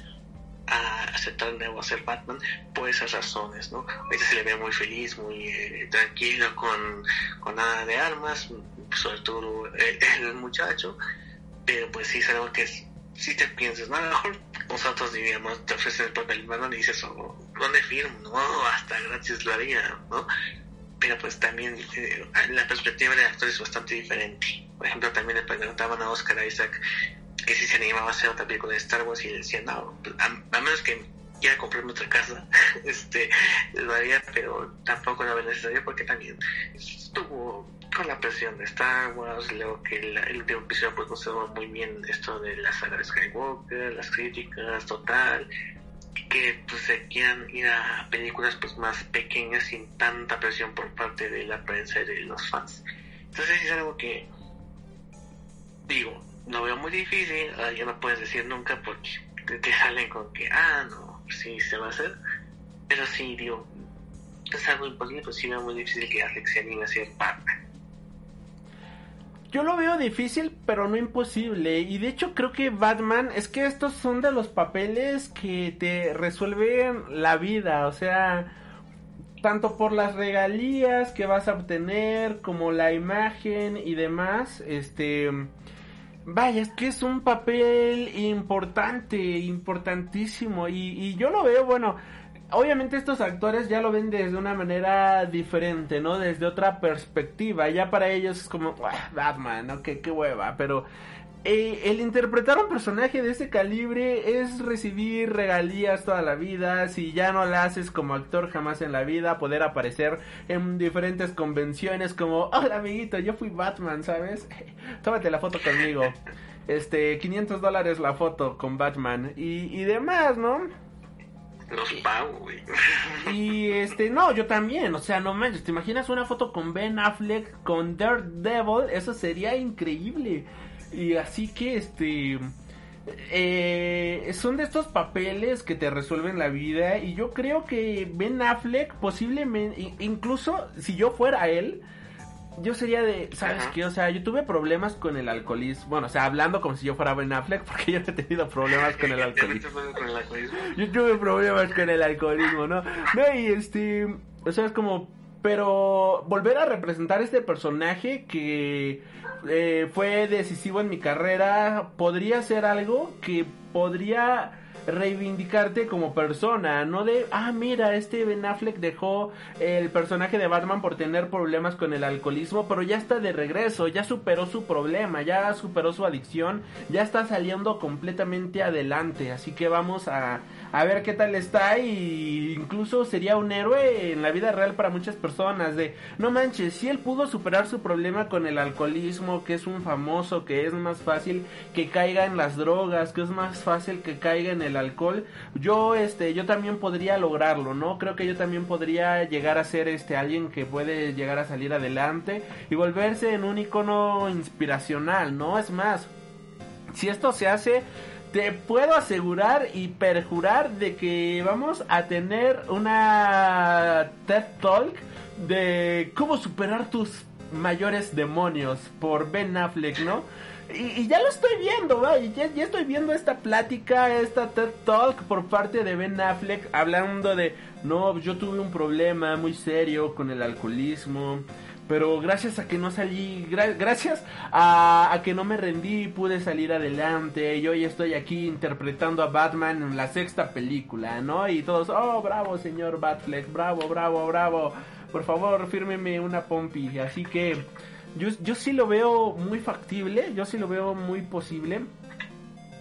a aceptar de nuevo ser Batman por esas razones, ¿no? Ahorita se le ve muy feliz, muy eh, tranquilo, con, con nada de armas, sobre todo el, muchacho, pero pues sí es algo que si te piensas, no, a lo mejor nosotros diríamos, te ofrecen el papel Batman y dices, oh, ¿dónde firmo? No, hasta gratis lo haría, ¿no? Pero pues también eh, la perspectiva del actor es bastante diferente. Por ejemplo, también le preguntaban a Oscar Isaac que si se animaba a hacer otra película de Star Wars y decía, no, a, menos que quiera comprarme otra casa, este, lo haría, pero tampoco lo necesario porque también estuvo con la presión de Star Wars, luego que el último episodio pues conservó muy bien esto de la saga de Skywalker, las críticas, total, que pues se quieran ir a películas pues más pequeñas sin tanta presión por parte de la prensa y de los fans. Entonces es algo que digo, no veo muy difícil, ya no puedes decir nunca porque te, salen con que, ah, no, sí se va a hacer, pero sí, digo, es algo imposible, pues sí veo muy difícil que Alex se anime a ser parte. Yo lo veo difícil, pero no imposible. Y de hecho creo que Batman, es que estos son de los papeles que te resuelven la vida. O sea, tanto por las regalías que vas a obtener, como la imagen y demás. Este Vaya, es que es un papel importante, importantísimo. Y, yo lo veo, bueno, obviamente estos actores ya lo ven desde una manera diferente, ¿no? Desde otra perspectiva. Ya para ellos es como, Batman, ¿no? Qué, qué hueva. Pero eh, el interpretar un personaje de ese calibre es recibir regalías toda la vida. Si ya no la haces como actor jamás en la vida, poder aparecer en diferentes convenciones como, hola amiguito, yo fui Batman, ¿sabes? Tómate la foto conmigo. Este, 500 dólares la foto con Batman y, y demás, ¿no? Los pago, güey. Y este, no, yo también, o sea, no manches, ¿te imaginas una foto con Ben Affleck, con Daredevil? Eso sería increíble. Y así que este... Eh, son de estos papeles que te resuelven la vida y yo creo que Ben Affleck posiblemente, incluso si yo fuera él, yo sería de, ¿sabes qué? O sea, yo tuve problemas con el alcoholismo. Bueno, o sea, hablando como si yo fuera Ben Affleck, porque yo no he tenido problemas con el alcoholismo. yo tuve problemas con el alcoholismo, ¿no? No, y este, o sea, es como, pero volver a representar este personaje que eh, fue decisivo en mi carrera podría ser algo que podría reivindicarte como persona, no de, ah, mira, este Ben Affleck dejó el personaje de Batman por tener problemas con el alcoholismo, pero ya está de regreso, ya superó su problema, ya superó su adicción, ya está saliendo completamente adelante, así que vamos a, a ver qué tal está y incluso sería un héroe en la vida real para muchas personas de no manches, si él pudo superar su problema con el alcoholismo, que es un famoso, que es más fácil que caiga en las drogas, que es más fácil que caiga en el alcohol, yo este yo también podría lograrlo, ¿no? Creo que yo también podría llegar a ser este alguien que puede llegar a salir adelante y volverse en un icono inspiracional, ¿no? Es más, si esto se hace te puedo asegurar y perjurar de que vamos a tener una TED Talk de cómo superar tus mayores demonios por Ben Affleck, ¿no? Y, ya lo estoy viendo, Ya, ya, estoy viendo esta plática, esta TED Talk por parte de Ben Affleck hablando de, no, yo tuve un problema muy serio con el alcoholismo pero gracias a que no salí, gracias a, que no me rendí, pude salir adelante. Y hoy estoy aquí interpretando a Batman en la sexta película, ¿no? Y todos, oh, bravo, señor Batfleck, bravo, bravo, bravo. Por favor, fírmeme una pompi. Así que yo, yo sí lo veo muy factible, yo sí lo veo muy posible.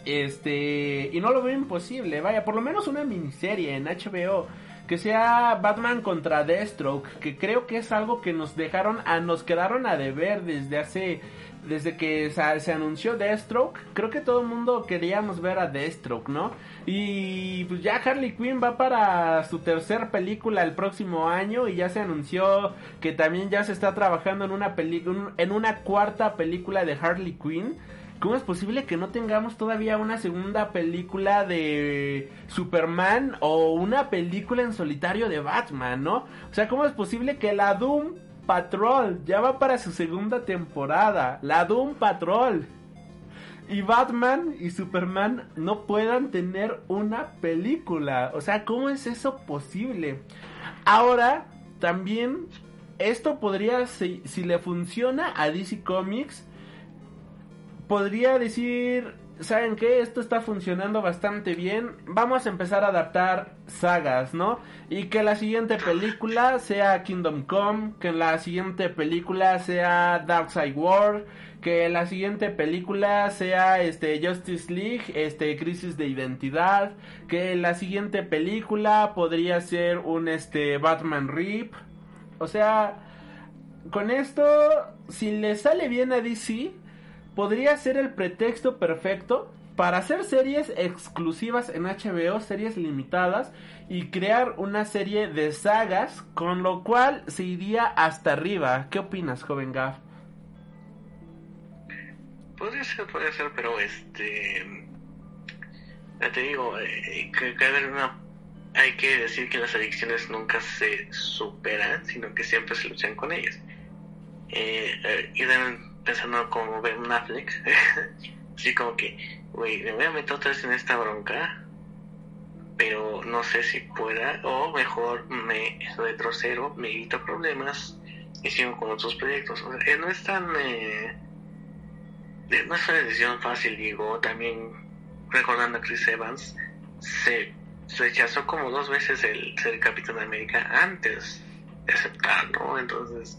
Este, y no lo veo imposible, vaya, por lo menos una miniserie en HBO que sea Batman contra Deathstroke, que creo que es algo que nos dejaron a nos quedaron a deber desde hace desde que se, anunció Deathstroke, creo que todo el mundo queríamos ver a Deathstroke, ¿no? Y pues ya Harley Quinn va para su tercer película el próximo año y ya se anunció que también ya se está trabajando en una película en una cuarta película de Harley Quinn. ¿Cómo es posible que no tengamos todavía una segunda película de Superman o una película en solitario de Batman, ¿no? O sea, ¿cómo es posible que la Doom Patrol ya va para su segunda temporada? La Doom Patrol. Y Batman y Superman no puedan tener una película. O sea, ¿cómo es eso posible? Ahora, también, esto podría, si, le funciona a DC Comics, podría decir, ¿saben qué? Esto está funcionando bastante bien. Vamos a empezar a adaptar sagas, ¿no? Y que la siguiente película sea Kingdom Come, que la siguiente película sea Darkseid War, que la siguiente película sea este Justice League, este Crisis de Identidad, que la siguiente película podría ser un este Batman Rip. O sea, con esto si le sale bien a DC, podría ser el pretexto perfecto para hacer series exclusivas en HBO, series limitadas y crear una serie de sagas, con lo cual se iría hasta arriba. ¿Qué opinas, joven Gaff? Podría ser, podría ser, pero este. Ya te digo, eh, que. Hay que decir que las adicciones nunca se superan, sino que siempre se luchan con ellas. Eh, eh, y deben pensando como Ben Affleck, así como que, güey, me voy a meter otra vez en esta bronca, pero no sé si pueda, o mejor me retrocero, me evito problemas y sigo con otros proyectos. O no es tan. Eh, no es una decisión fácil, digo, también recordando a Chris Evans, se rechazó como dos veces el ser Capitán América antes de aceptar, ¿no? Entonces,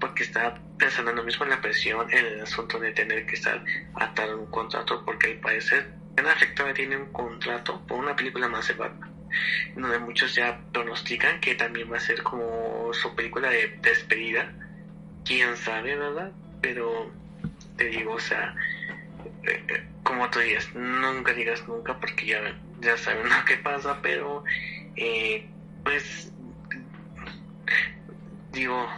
porque está pensando lo mismo en la presión, en el asunto de tener que estar atado a un contrato, porque al parecer en efecto tiene un contrato por una película más de Batman, donde muchos ya pronostican que también va a ser como su película de despedida, quién sabe, ¿verdad? Pero te digo, o sea, eh, eh, como tú digas, nunca digas nunca porque ya, ya saben lo que pasa, pero eh, pues digo,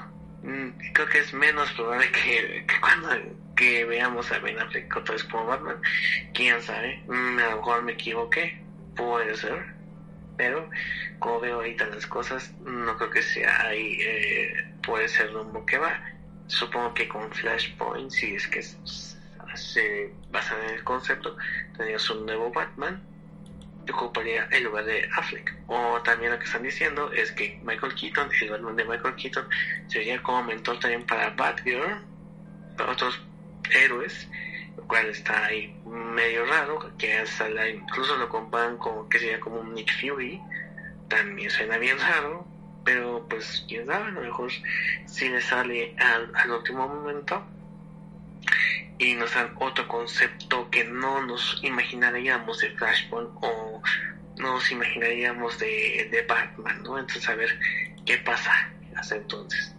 Mm, creo que es menos probable que, cuando que veamos a Ben Affleck otra vez como Batman. Quién sabe, mm, a lo mejor me equivoqué, puede ser. Pero como veo ahorita las cosas, no creo que sea ahí, eh, puede ser rumbo que va. Supongo que con Flashpoint, si es que se basa en el concepto, tenías un nuevo Batman ocuparía el lugar de Affleck. O también lo que están diciendo es que Michael Keaton, el Batman de Michael Keaton, sería como mentor también para Batgirl, para otros héroes, lo cual está ahí medio raro, que hasta la, incluso lo comparan con que sería como un Nick Fury, también suena bien raro, pero pues quién sabe, a lo mejor si le sale al, al último momento y nos dan otro concepto que no nos imaginaríamos de Flashpoint o no nos imaginaríamos de, de Batman, ¿no? Entonces a ver qué pasa hasta entonces.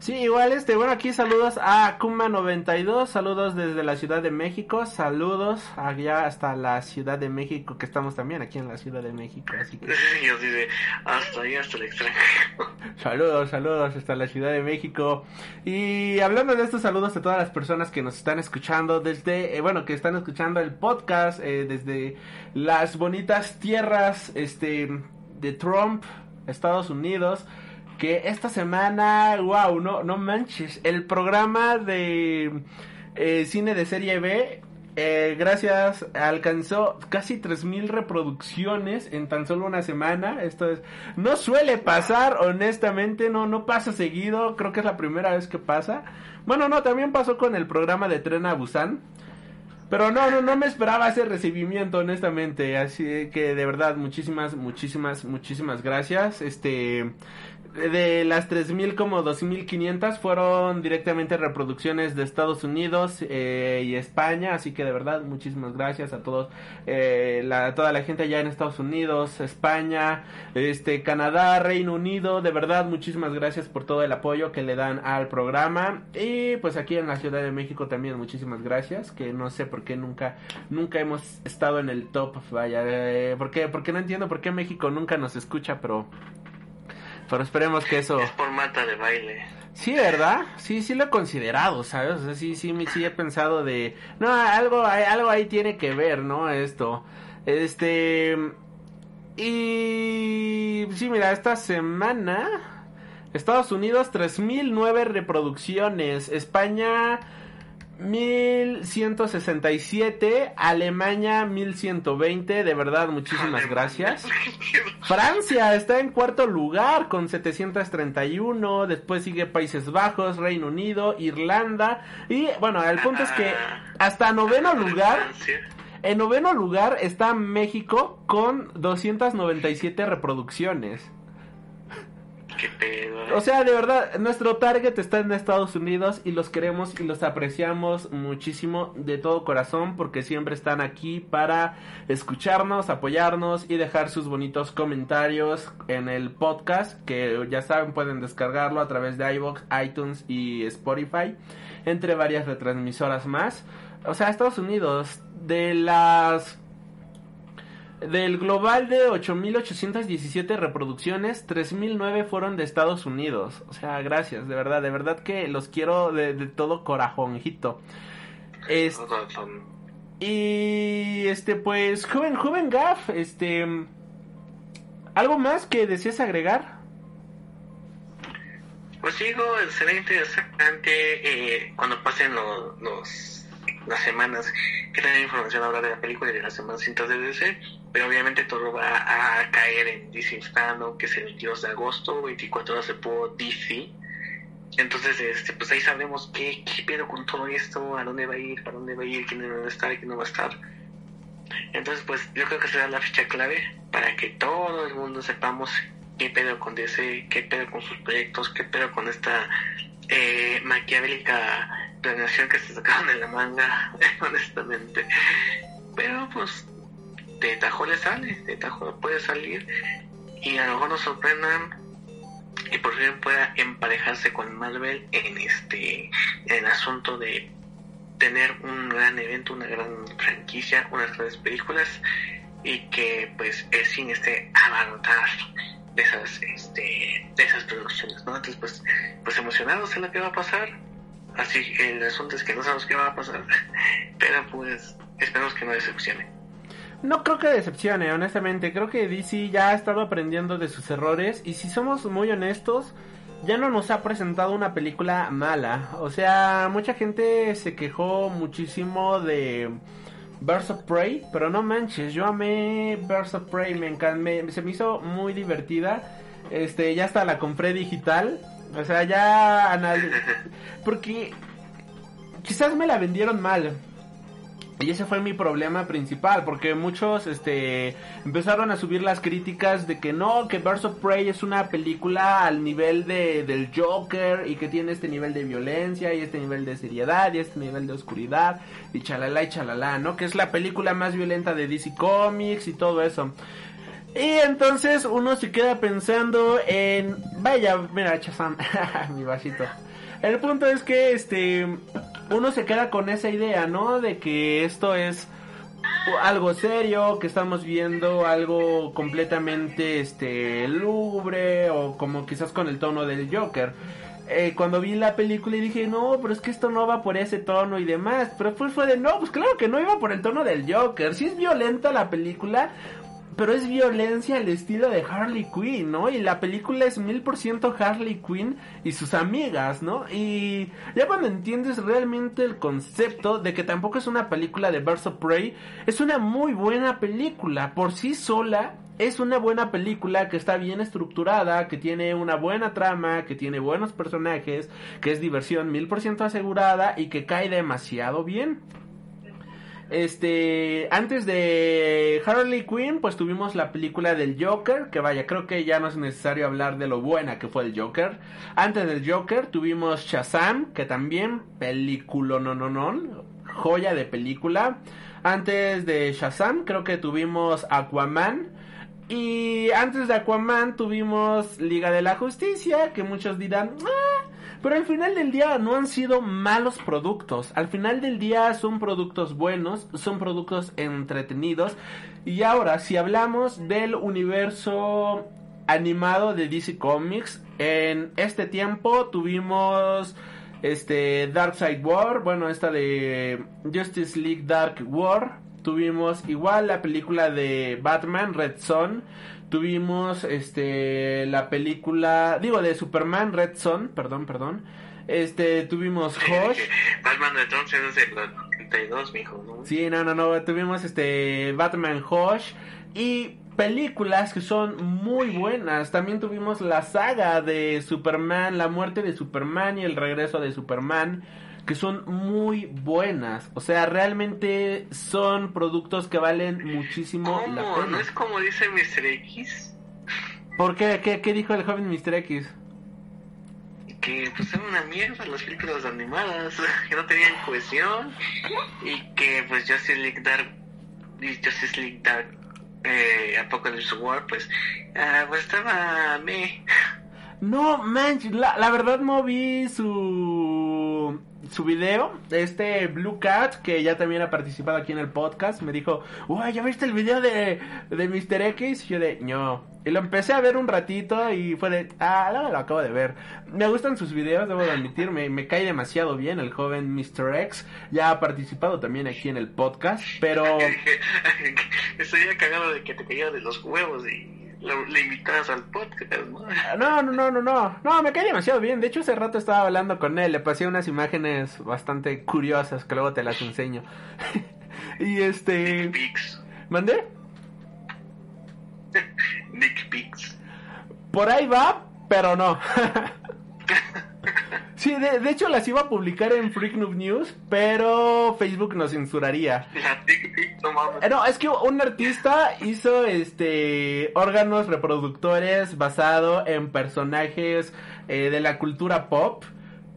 Sí, igual este, bueno, aquí saludos a Kuma92, saludos desde la Ciudad de México, saludos allá hasta la Ciudad de México, que estamos también aquí en la Ciudad de México, así que... Yo dice, hasta ahí, hasta el extranjero. Saludos, saludos hasta la Ciudad de México. Y hablando de estos saludos a todas las personas que nos están escuchando desde, eh, bueno, que están escuchando el podcast eh, desde las bonitas tierras, este, de Trump, Estados Unidos que esta semana, wow, no, no manches, el programa de eh, cine de serie B Eh, gracias, alcanzó casi 3000 reproducciones en tan solo una semana. Esto es, no suele pasar, honestamente, no, no pasa seguido. Creo que es la primera vez que pasa. Bueno, no, también pasó con el programa de Tren a Busan. Pero no, no, no me esperaba ese recibimiento, honestamente. Así que de verdad, muchísimas, muchísimas, muchísimas gracias. Este, de las 3.000 como 2.500 fueron directamente reproducciones de Estados Unidos eh, y España, así que de verdad muchísimas gracias a todos, eh, la, toda la gente allá en Estados Unidos, España, este Canadá, Reino Unido, de verdad muchísimas gracias por todo el apoyo que le dan al programa. Y pues aquí en la Ciudad de México también muchísimas gracias, que no sé por qué nunca nunca hemos estado en el top, vaya, eh, porque porque no entiendo por qué México nunca nos escucha, pero pero esperemos que eso... Es por mata de baile. Sí, ¿verdad? Sí, sí lo he considerado, ¿sabes? O sea, sí, sí, sí he pensado de... No, algo, algo ahí tiene que ver, ¿no? Esto. Este... Y... Sí, mira, esta semana... Estados Unidos 3009 reproducciones. España 1167, Alemania 1120, de verdad muchísimas gracias. Francia está en cuarto lugar con 731, después sigue Países Bajos, Reino Unido, Irlanda. Y bueno, el punto es que hasta noveno lugar en noveno lugar está México con 297 reproducciones. Eh. O sea, de verdad, nuestro target está en Estados Unidos y los queremos y los apreciamos muchísimo de todo corazón porque siempre están aquí para escucharnos, apoyarnos y dejar sus bonitos comentarios en el podcast que ya saben pueden descargarlo a través de iBox, iTunes y Spotify entre varias retransmisoras más. O sea, Estados Unidos de las del global de 8.817 reproducciones, 3.009 fueron de Estados Unidos. O sea, gracias, de verdad, de verdad que los quiero de, todo corajonjito. y este, pues, joven, joven Gaff, este... ¿Algo más que desees agregar? Pues digo, será interesante eh, cuando pasen los las semanas que tenga información ahora de la película y de las semanas cintas de DC, pero obviamente todo va a caer en DC Inferno, que es el 22 de agosto, 24 horas de por DC. Entonces, este, pues ahí sabremos qué, pedo con todo esto, a dónde va a ir, para dónde va a ir, quién va a estar quién no va a estar. Entonces, pues yo creo que será la ficha clave para que todo el mundo sepamos qué pedo con DC, qué pedo con sus proyectos, qué pedo con esta eh, maquiavélica planeación que se sacaron de la manga, honestamente. Pero pues de Tajo le sale, de Tajo puede salir y a lo mejor nos sorprendan y por fin pueda emparejarse con Marvel en este en asunto de tener un gran evento, una gran franquicia, unas grandes películas y que pues el cine esté abarrotar de esas este de esas producciones, ¿no? Entonces pues pues emocionados en lo que va a pasar Así el asunto es que no sabemos qué va a pasar. Pero pues esperemos que no decepcione. No creo que decepcione, honestamente. Creo que DC ya ha estado aprendiendo de sus errores. Y si somos muy honestos, ya no nos ha presentado una película mala. O sea, mucha gente se quejó muchísimo de Birds of Prey. Pero no manches, yo amé Birds of Prey. Me, me se me hizo muy divertida. Este, ya hasta la compré digital. O sea, ya Porque quizás me la vendieron mal. Y ese fue mi problema principal, porque muchos este empezaron a subir las críticas de que no, que Birds of Prey es una película al nivel de, del Joker y que tiene este nivel de violencia y este nivel de seriedad y este nivel de oscuridad y chalala y chalala, ¿no? Que es la película más violenta de DC Comics y todo eso. Y entonces uno se queda pensando en, vaya, mira, Chazam, mi vasito. El punto es que este uno se queda con esa idea, ¿no? De que esto es algo serio, que estamos viendo algo completamente este lúgubre o como quizás con el tono del Joker. Eh, cuando vi la película y dije, no, pero es que esto no va por ese tono y demás. Pero pues fue de, no, pues claro que no iba por el tono del Joker. Si es violenta la película, pero es violencia al estilo de Harley Quinn, ¿no? Y la película es mil por ciento Harley Quinn y sus amigas, ¿no? Y ya cuando entiendes realmente el concepto de que tampoco es una película de Birds of Prey, es una muy buena película. Por sí sola, es una buena película que está bien estructurada, que tiene una buena trama, que tiene buenos personajes, que es diversión mil por ciento asegurada y que cae demasiado bien. Este, antes de Harley Quinn, pues tuvimos la película del Joker, que vaya, creo que ya no es necesario hablar de lo buena que fue el Joker. Antes del Joker tuvimos Shazam, que también película no no no, joya de película. Antes de Shazam, creo que tuvimos Aquaman. Y antes de Aquaman tuvimos Liga de la Justicia, que muchos dirán, ah, pero al final del día no han sido malos productos. Al final del día son productos buenos, son productos entretenidos. Y ahora, si hablamos del universo animado de DC Comics, en este tiempo tuvimos este Darkseid War, bueno, esta de Justice League Dark War. Tuvimos igual la película de Batman Red Son Tuvimos este la película, digo de Superman Red Son, perdón, perdón. Este, tuvimos Hush. Batman entonces es el 92, mijo, ¿no? Sí, no, no, no, tuvimos este Batman Hush y películas que son muy buenas. También tuvimos la saga de Superman, la muerte de Superman y el regreso de Superman que son muy buenas. O sea, realmente son productos que valen muchísimo la pena. ¿No es como dice Mr. X? ¿Por qué? ¿Qué, qué dijo el joven Mr. X? Que pues eran una mierda las películas animadas, que no tenían cohesión y que pues Justice League Dark, Justice League Dark eh, Apocalypse War pues, uh, pues estaba me... No, manches, la, la verdad no vi su su video, este Blue Cat, que ya también ha participado aquí en el podcast, me dijo, uy, ¿ya viste el video de, de Mr. X? Y yo de, no. Y lo empecé a ver un ratito y fue de, ah, lo acabo de ver. Me gustan sus videos, debo de admitir, me, me cae demasiado bien el joven Mr. X. Ya ha participado también aquí en el podcast, pero... Estoy ya cagado de que te caía de los huevos y le invitas al podcast, ¿no? No, no, no, no, no. No, me cae demasiado bien. De hecho, hace rato estaba hablando con él. Le pasé unas imágenes bastante curiosas que luego te las enseño. y este. Dick Pics. ¿Mandé? Dick Pics. Por ahí va, pero no. Sí, de, de, hecho las iba a publicar en Freak Noob News, pero Facebook nos censuraría. Eh, no, es que un artista hizo este órganos reproductores basado en personajes eh, de la cultura pop.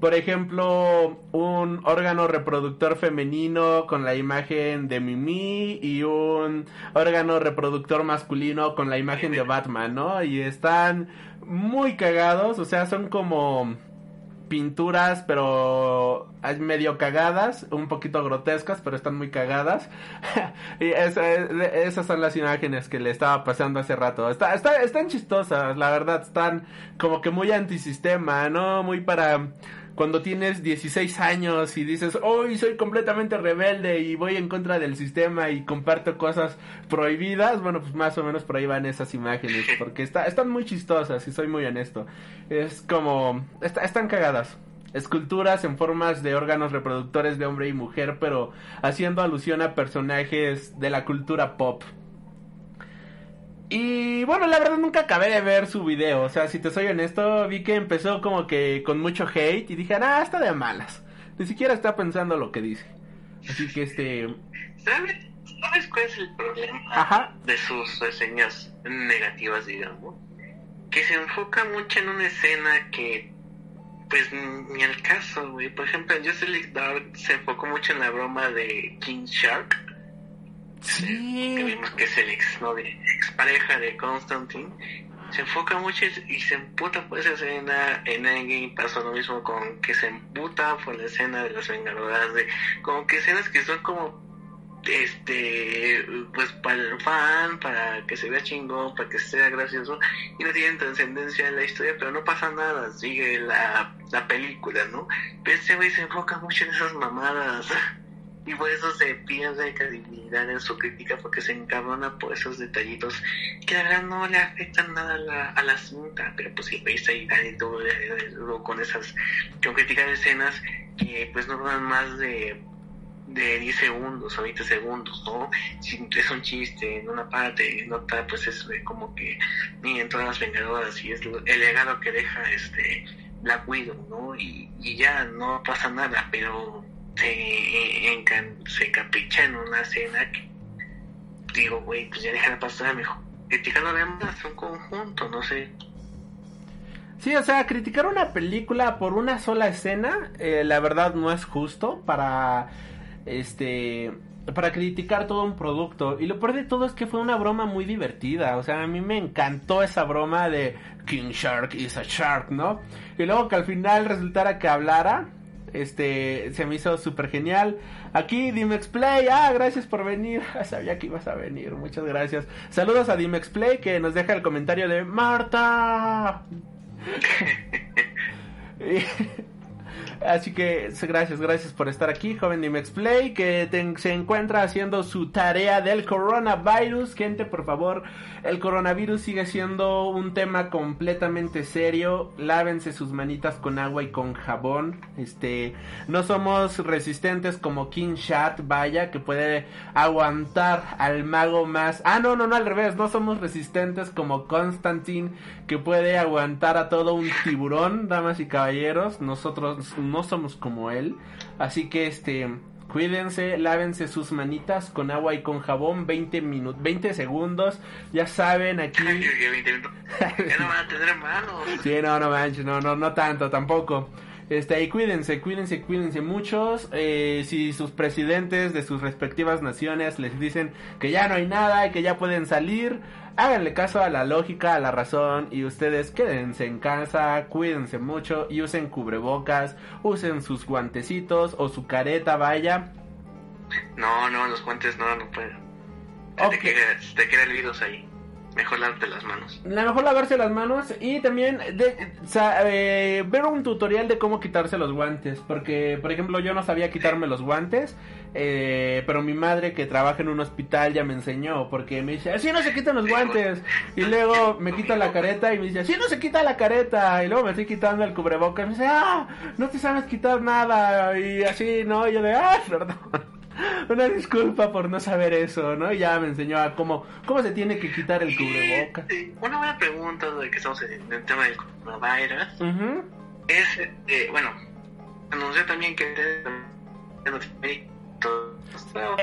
Por ejemplo, un órgano reproductor femenino con la imagen de Mimi y un órgano reproductor masculino con la imagen de Batman, ¿no? Y están muy cagados, o sea, son como pinturas, pero medio cagadas, un poquito grotescas, pero están muy cagadas. y esas son las imágenes que le estaba pasando hace rato. Está, está, están chistosas, la verdad, están como que muy antisistema, ¿no? Muy para cuando tienes 16 años y dices, hoy soy completamente rebelde y voy en contra del sistema y comparto cosas prohibidas, bueno, pues más o menos por ahí van esas imágenes, porque está, están muy chistosas, y soy muy honesto. Es como, están cagadas. Esculturas en formas de órganos reproductores de hombre y mujer, pero haciendo alusión a personajes de la cultura pop. Y bueno, la verdad nunca acabé de ver su video. O sea, si te soy honesto, vi que empezó como que con mucho hate y dije, ah, está de malas. Ni siquiera está pensando lo que dice. Así que este... ¿Sabes, ¿Sabes cuál es el problema de sus reseñas negativas, digamos? Que se enfoca mucho en una escena que pues ni al caso, güey. Por ejemplo, en Justice Dark se enfocó mucho en la broma de King Shark Que vimos que es el ex, ¿no? de, pareja de Constantine. Se enfoca mucho y se emputa por esa escena. En Endgame pasó lo mismo con que se emputa por la escena de las vengadoras. De, como que escenas que son como este pues para el fan para que se vea chingón para que sea gracioso y no tienen trascendencia en la historia pero no pasa nada sigue la, la película no pero este güey se enfoca mucho en esas mamadas y por eso se pierde credibilidad en su crítica porque se encabrona por esos detallitos que la verdad no le afectan nada a la, a la cinta pero pues sí veis ahí Dani duro con esas con criticar escenas que pues no duran más de de 10 segundos o 20 segundos, ¿no? Si es un chiste en una parte y en otra, pues es como que ni en todas las vengadoras y es el legado que deja este Black Widow, ¿no? Y, y ya no pasa nada, pero se, encan, se capricha en una escena que digo, güey, pues ya deja pasar mejor. Criticando además un conjunto, no sé. Sí, o sea, criticar una película por una sola escena, eh, la verdad no es justo para este para criticar todo un producto. Y lo peor de todo es que fue una broma muy divertida. O sea, a mí me encantó esa broma de King Shark is a Shark, ¿no? Y luego que al final resultara que hablara. Este, se me hizo súper genial. Aquí Dimex Play, ah, gracias por venir. Sabía que ibas a venir, muchas gracias. Saludos a Dimex Play que nos deja el comentario de Marta. Así que gracias, gracias por estar aquí, joven Dimex Play, que se encuentra haciendo su tarea del coronavirus. Gente, por favor, el coronavirus sigue siendo un tema completamente serio. Lávense sus manitas con agua y con jabón. Este, no somos resistentes como King Shat, vaya, que puede aguantar al mago más. Ah, no, no, no, al revés. No somos resistentes como Constantine, que puede aguantar a todo un tiburón, damas y caballeros. Nosotros no somos como él. Así que este cuídense, lávense sus manitas con agua y con jabón 20 minutos, 20 segundos. Ya saben, aquí ya no van a tener manos. Sí, no, no manches, no, no, no tanto tampoco. Este, y cuídense, cuídense, cuídense muchos. Eh, si sus presidentes de sus respectivas naciones les dicen que ya no hay nada y que ya pueden salir, háganle caso a la lógica, a la razón y ustedes quédense en casa, cuídense mucho y usen cubrebocas, usen sus guantecitos o su careta, vaya. No, no, los guantes no, no pueden. Te, queda, te queda el virus ahí. Mejor lavarte las manos. La mejor lavarse las manos y también de, eh, ver un tutorial de cómo quitarse los guantes. Porque, por ejemplo, yo no sabía quitarme los guantes. Eh, pero mi madre que trabaja en un hospital ya me enseñó. Porque me dice, así no se quitan los guantes. Y luego me quita la careta y me dice, así no se quita la careta. Y luego me estoy quitando el cubrebocas. Y me dice, ah, no te sabes quitar nada. Y así, ¿no? Y yo de, ah, perdón. Una disculpa por no saber eso, ¿no? Y ya me enseñó a cómo, cómo se tiene que quitar el cubreboca. Una buena pregunta de que estamos en el tema del coronavirus es, eh, bueno, anunció también que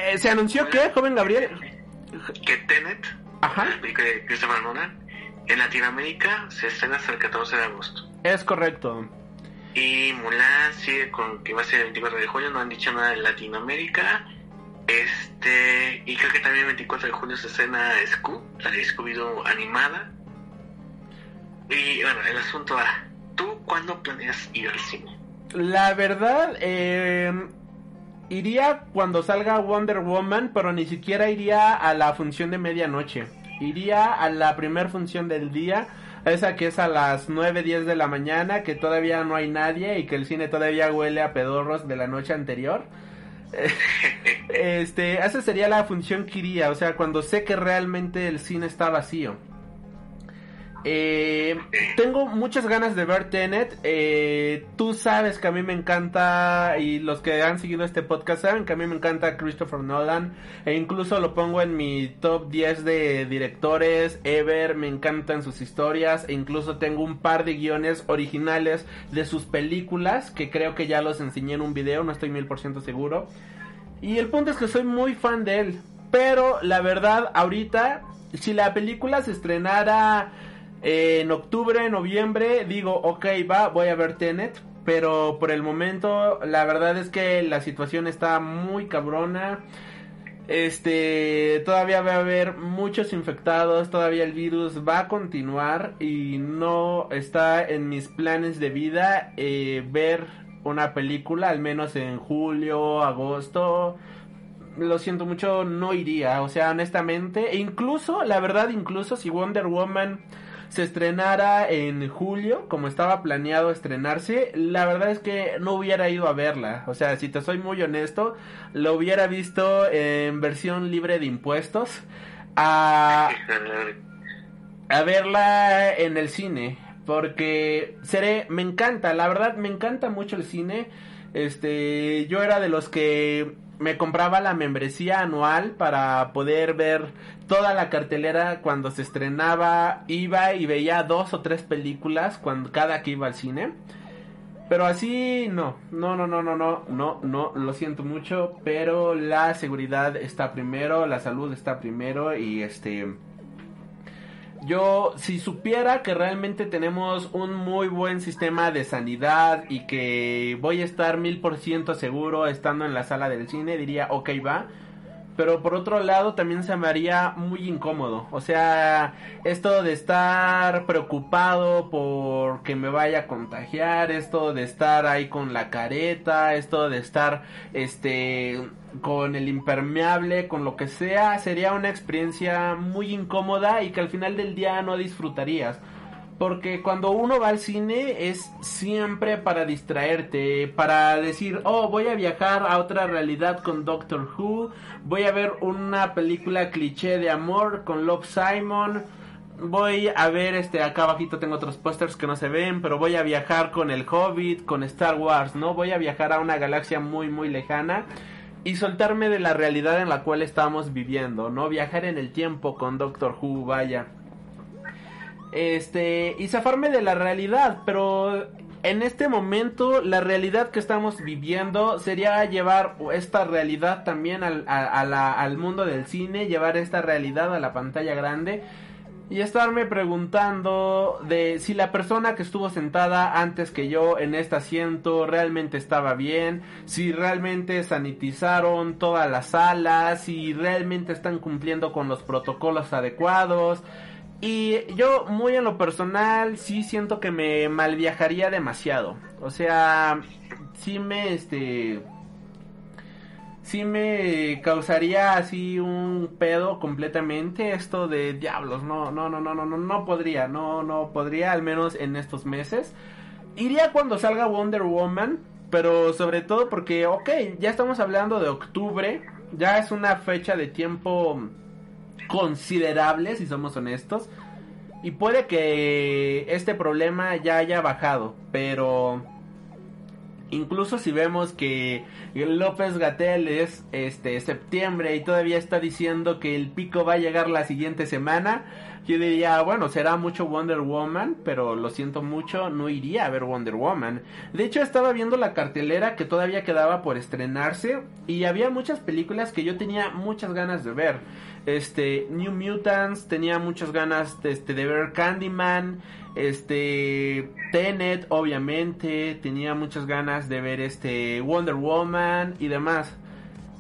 eh, ¿Se anunció qué, joven Gabriel? Que Tenet, Ajá. de Christopher Nolan, en Latinoamérica se estrena hasta el 14 de agosto. Es correcto. Y Mulan sigue con que va a ser el 24 de julio, no han dicho nada en Latinoamérica. Este, y creo que también el 24 de julio se escena Scoob, la de Scooby-Doo animada. Y bueno, el asunto a, ¿tú cuándo planeas ir al cine? La verdad, eh, iría cuando salga Wonder Woman, pero ni siquiera iría a la función de medianoche. Iría a la primera función del día esa que es a las 9, 10 de la mañana, que todavía no hay nadie y que el cine todavía huele a pedorros de la noche anterior. este, esa sería la función que iría, o sea, cuando sé que realmente el cine está vacío. Eh, tengo muchas ganas de ver Tenet. Eh, tú sabes que a mí me encanta, y los que han seguido este podcast saben que a mí me encanta Christopher Nolan. E incluso lo pongo en mi top 10 de directores ever. Me encantan sus historias. E incluso tengo un par de guiones originales de sus películas que creo que ya los enseñé en un video. No estoy mil por ciento seguro. Y el punto es que soy muy fan de él. Pero la verdad, ahorita, si la película se estrenara en octubre, noviembre, digo, ok, va, voy a ver Tenet. Pero por el momento, la verdad es que la situación está muy cabrona. Este, todavía va a haber muchos infectados, todavía el virus va a continuar y no está en mis planes de vida eh, ver una película, al menos en julio, agosto. Lo siento mucho, no iría, o sea, honestamente. Incluso, la verdad, incluso si Wonder Woman se estrenara en julio, como estaba planeado estrenarse, la verdad es que no hubiera ido a verla. O sea, si te soy muy honesto, lo hubiera visto en versión libre de impuestos a, a verla en el cine. Porque seré, me encanta, la verdad me encanta mucho el cine. Este, yo era de los que me compraba la membresía anual para poder ver toda la cartelera cuando se estrenaba, iba y veía dos o tres películas cuando cada que iba al cine. Pero así no, no, no, no, no, no, no, no, lo siento mucho, pero la seguridad está primero, la salud está primero y este yo si supiera que realmente tenemos un muy buen sistema de sanidad y que voy a estar mil por ciento seguro estando en la sala del cine, diría ok va. Pero por otro lado también se me haría muy incómodo. O sea, esto de estar preocupado por que me vaya a contagiar, esto de estar ahí con la careta, esto de estar este con el impermeable, con lo que sea, sería una experiencia muy incómoda y que al final del día no disfrutarías. Porque cuando uno va al cine es siempre para distraerte, para decir, oh, voy a viajar a otra realidad con Doctor Who, voy a ver una película cliché de amor con Love Simon, voy a ver, este, acá abajito tengo otros pósters que no se ven, pero voy a viajar con el Hobbit, con Star Wars, ¿no? Voy a viajar a una galaxia muy, muy lejana y soltarme de la realidad en la cual estamos viviendo, ¿no? Viajar en el tiempo con Doctor Who, vaya. Este, y zafarme de la realidad, pero en este momento la realidad que estamos viviendo sería llevar esta realidad también al, al mundo del cine, llevar esta realidad a la pantalla grande y estarme preguntando de si la persona que estuvo sentada antes que yo en este asiento realmente estaba bien, si realmente sanitizaron todas las salas, si realmente están cumpliendo con los protocolos adecuados. Y yo muy en lo personal sí siento que me malviajaría demasiado. O sea, sí me este sí me causaría así un pedo completamente esto de diablos, no, no, no, no, no, no, no podría, no, no podría, al menos en estos meses. Iría cuando salga Wonder Woman, pero sobre todo porque, ok, ya estamos hablando de octubre, ya es una fecha de tiempo considerable, si somos honestos, y puede que este problema ya haya bajado, pero incluso si vemos que López Gatel es este septiembre y todavía está diciendo que el pico va a llegar la siguiente semana, yo diría, bueno, será mucho Wonder Woman, pero lo siento mucho, no iría a ver Wonder Woman. De hecho, estaba viendo la cartelera que todavía quedaba por estrenarse y había muchas películas que yo tenía muchas ganas de ver. Este, New Mutants, tenía muchas ganas de, este, de ver Candyman, este, Tenet, obviamente, tenía muchas ganas de ver este Wonder Woman y demás.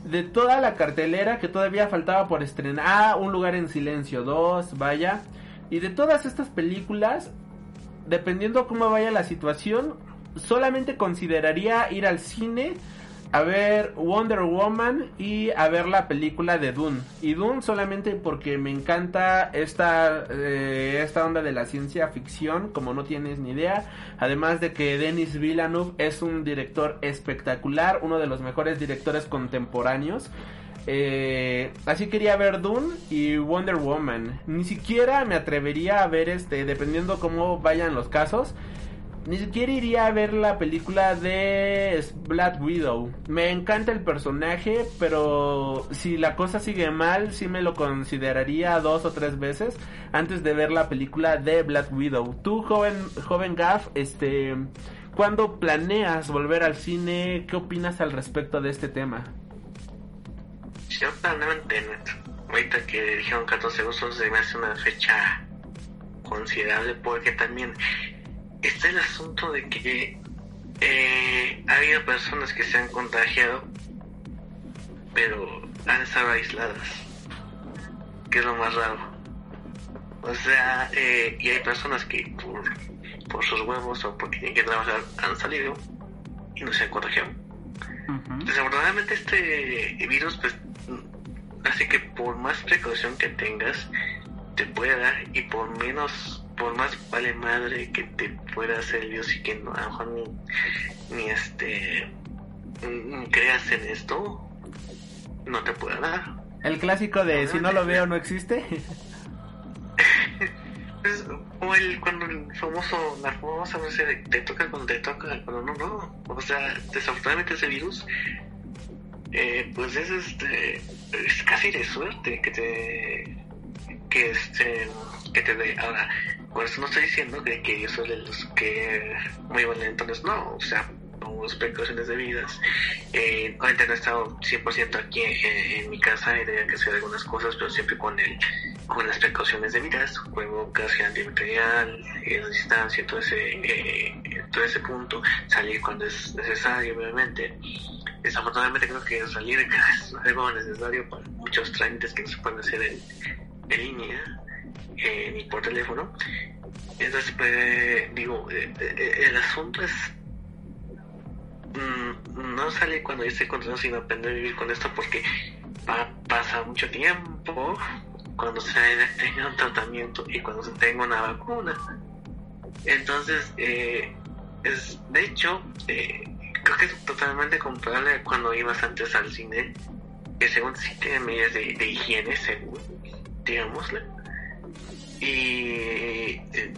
De toda la cartelera que todavía faltaba por estrenar, ah, Un lugar en silencio 2, vaya. Y de todas estas películas, dependiendo cómo vaya la situación, solamente consideraría ir al cine a ver Wonder Woman y a ver la película de Dune. Y Dune solamente porque me encanta esta, eh, esta onda de la ciencia ficción, como no tienes ni idea. Además de que Denis Villeneuve es un director espectacular, uno de los mejores directores contemporáneos. Eh, así quería ver Dune y Wonder Woman. Ni siquiera me atrevería a ver este, dependiendo cómo vayan los casos ni siquiera iría a ver la película de Black Widow. Me encanta el personaje, pero si la cosa sigue mal, sí me lo consideraría dos o tres veces antes de ver la película de Black Widow. Tú, joven, joven Gaff, este, ¿cuándo planeas volver al cine? ¿Qué opinas al respecto de este tema? Yo Ahorita que dijeron 14 agosto se me hace una fecha considerable porque también está el asunto de que eh, ha habido personas que se han contagiado, pero han estado aisladas, que es lo más raro. O sea, eh, y hay personas que por, por sus huevos o porque tienen que trabajar han salido y no se han contagiado. Desafortunadamente este virus, pues, así que por más precaución que tengas, te puede dar y por menos por más vale madre que te pueda hacer Dios y que no, a lo mejor ni, ni este creas en esto, no te pueda dar. El clásico de si no lo veo no existe. Es como el, cuando el famoso, la famosa frase de te toca cuando te toca, cuando no, no. O sea, desafortunadamente ese virus, eh, pues es este, es casi de suerte que te, que este, que te. Ahora, por eso no estoy diciendo que, que yo soy de los que muy valentones, no, o sea, las precauciones debidas. Eh, obviamente no he estado 100% aquí en, en mi casa y tenía que hacer algunas cosas, pero siempre con el con las precauciones debidas, juego gas antibacterial, eh, distancia, todo ese, eh, todo ese punto, salir cuando es necesario, obviamente. Desafortunadamente creo que salir es algo necesario para muchos trámites que no se pueden hacer en, en línea, eh, por teléfono. Entonces, pues, digo, eh, eh, el asunto es mm, no sale cuando yo estoy contento sino aprender a vivir con esto porque pa pasa mucho tiempo cuando se tenga un tratamiento y cuando se tenga una vacuna. Entonces, eh, es, de hecho, eh, creo que es totalmente comparable cuando ibas antes al cine, que según sí tiene medidas de, de higiene, según, digámosle. Y, eh,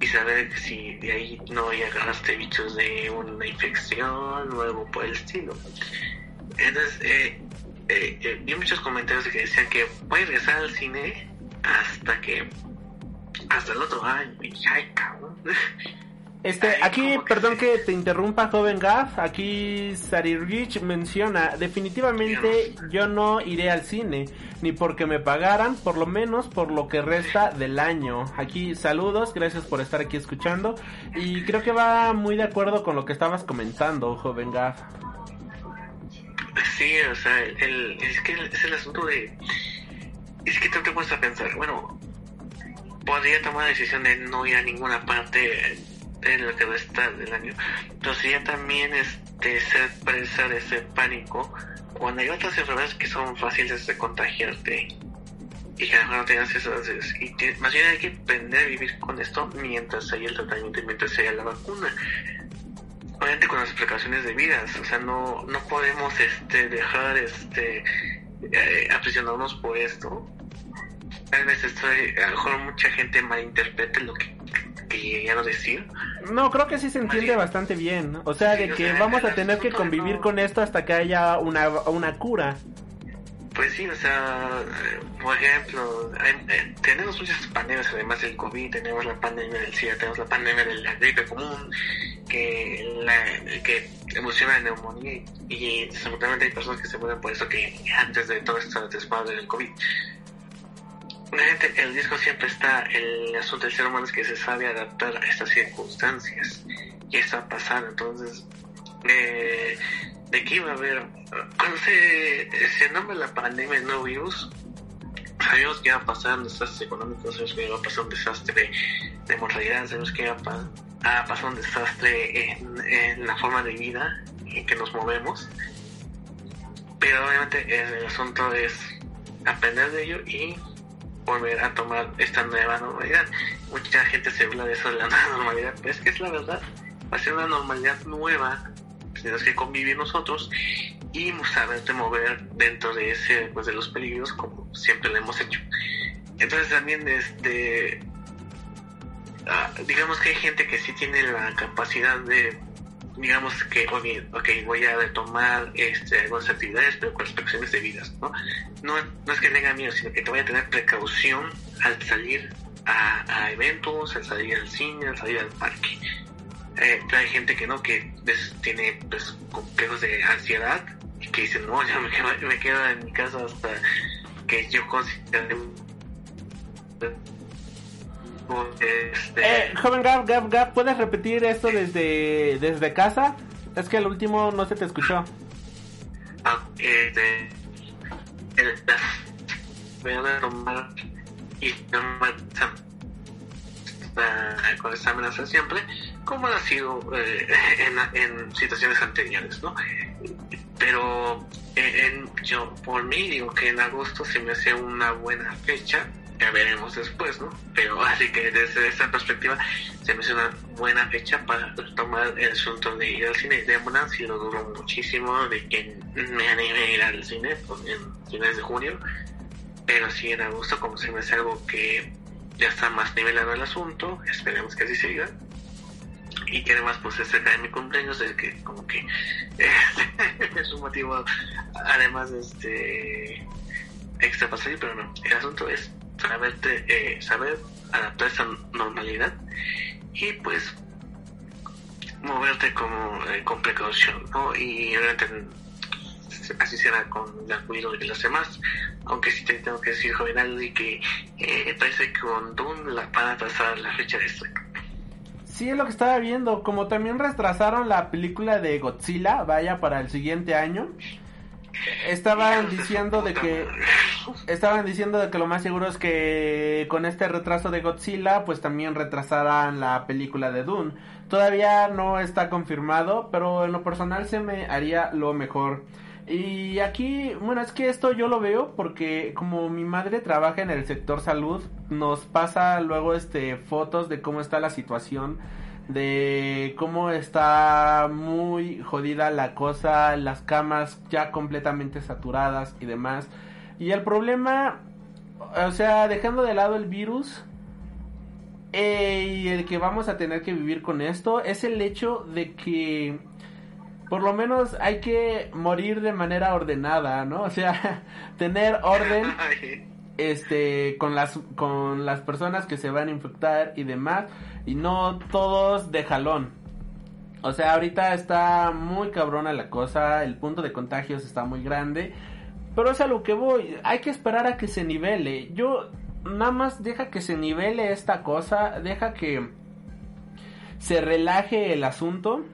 y saber si de ahí no ya agarraste bichos de una infección o algo por el estilo. Entonces, eh, eh, eh, vi muchos comentarios que decían que voy a regresar al cine hasta que hasta el otro año y ay cabrón Este, aquí, que perdón que te interrumpa, joven Gaff. Aquí Sarirgich menciona: Definitivamente yo no iré al cine, ni porque me pagaran, por lo menos por lo que resta del año. Aquí, saludos, gracias por estar aquí escuchando. Y creo que va muy de acuerdo con lo que estabas comentando, joven Gaff. sí o sea el, es que es el asunto de es que tú te puedes a pensar bueno podría tomar la decisión de no ir a ninguna parte en lo que resta del año pero sería también este ser presa de ese pánico cuando hay otras enfermedades que son fáciles de contagiarte y que a no tengas esas y más bien hay que aprender a vivir con esto mientras haya el tratamiento y mientras haya la vacuna obviamente con las precauciones debidas, o sea, no, no podemos este, dejar este, eh, aprisionarnos por esto. Tal vez estoy, a lo mejor mucha gente malinterprete lo que, que llegaron a decir. No, creo que sí se entiende bastante bien. O sea, de Sí, que sea, vamos a tener que convivir no- con esto hasta que haya una, una cura. Pues sí, o sea, eh, por ejemplo, hay- eh, tenemos muchas pandemias, además del COVID, tenemos la pandemia del SIDA, tenemos la pandemia de la gripe común, que, la, que evoluciona la neumonía y, y desafortunadamente hay personas que se mueren por eso que antes de todo esto después del COVID. Obviamente el riesgo siempre está, el asunto del ser humano es que se sabe adaptar a estas circunstancias y esto va a pasar, entonces eh, de qué iba a haber cuando se, se nombra la pandemia nuevo virus. Sabíamos que iba a pasar un desastre económico sabíamos que iba a pasar un desastre de, mortalidad sabíamos que iba a, a pasar un desastre en, en la forma de vida en que nos movemos. Pero obviamente el asunto es aprender de ello y volver a tomar esta nueva normalidad. Mucha gente se habla de eso de la nueva normalidad pero es que es la verdad. Va a ser una normalidad nueva tenemos que convivir nosotros y saberte mover dentro de ese pues de los peligros como siempre lo hemos hecho. Entonces también este ah, digamos que hay gente que sí tiene la capacidad de digamos que oye, ok, voy a retomar este, algunas actividades pero con las precauciones debidas ¿no? no no es que tenga miedo sino que te voy a tener precaución al salir a, eventos al salir al cine al salir al parque eh, pero hay gente que no, que tiene pues, complejos de ansiedad y que dice, no, yo me quedo, me quedo en mi casa hasta que yo considere este, Eh, joven Gap, Gap, Gap, ¿puedes repetir esto desde, desde casa? Es que el último no se te escuchó. ah, este, voy a tomar y esta- con esta amenaza siempre, como ha sido eh, en, en situaciones anteriores, ¿no? Pero eh, en- yo por mí digo que en agosto se me hace una buena fecha ya veremos después, ¿no? Pero así que desde esta perspectiva se me hace una buena fecha para tomar el asunto de ir al cine. De Ambulance si lo duró muchísimo de que me anime a ir al cine en fines de junio, pero sí era gusto como se me hace algo que ya está más nivelado el asunto, esperemos que así siga. Y que además pues es cerca de mi cumpleaños, de que como que es un motivo además este extra para pero no, el asunto es saberte, eh, saber adaptar esa normalidad y pues moverte como eh, con precaución, ¿no? Y obviamente así será con la cuido y las demás, aunque sí te tengo que decir, joven y que eh, parece que con Dune la van a pasar la fecha de estreno. Sí, es lo que estaba viendo. Como también retrasaron la película de Godzilla, vaya, para el siguiente año. Estaban diciendo de que estaban diciendo de que lo más seguro es que con este retraso de Godzilla, pues también retrasaran la película de Dune. Todavía no está confirmado, pero en lo personal se me haría lo mejor. Y aquí, bueno, es que esto yo lo veo porque como mi madre trabaja en el sector salud, nos pasa luego este fotos de cómo está la situación, de cómo está muy jodida la cosa, las camas ya completamente saturadas y demás. Y el problema, o sea, dejando de lado el virus, eh, y el que vamos a tener que vivir con esto es el hecho de que por lo menos hay que morir de manera ordenada, ¿no? O sea, tener orden este con las con las personas que se van a infectar y demás y no todos de jalón. O sea, ahorita está muy cabrona la cosa, el punto de contagios está muy grande, pero es a lo que voy, hay que esperar a que se nivele. Yo nada más deja que se nivele esta cosa, deja que se relaje el asunto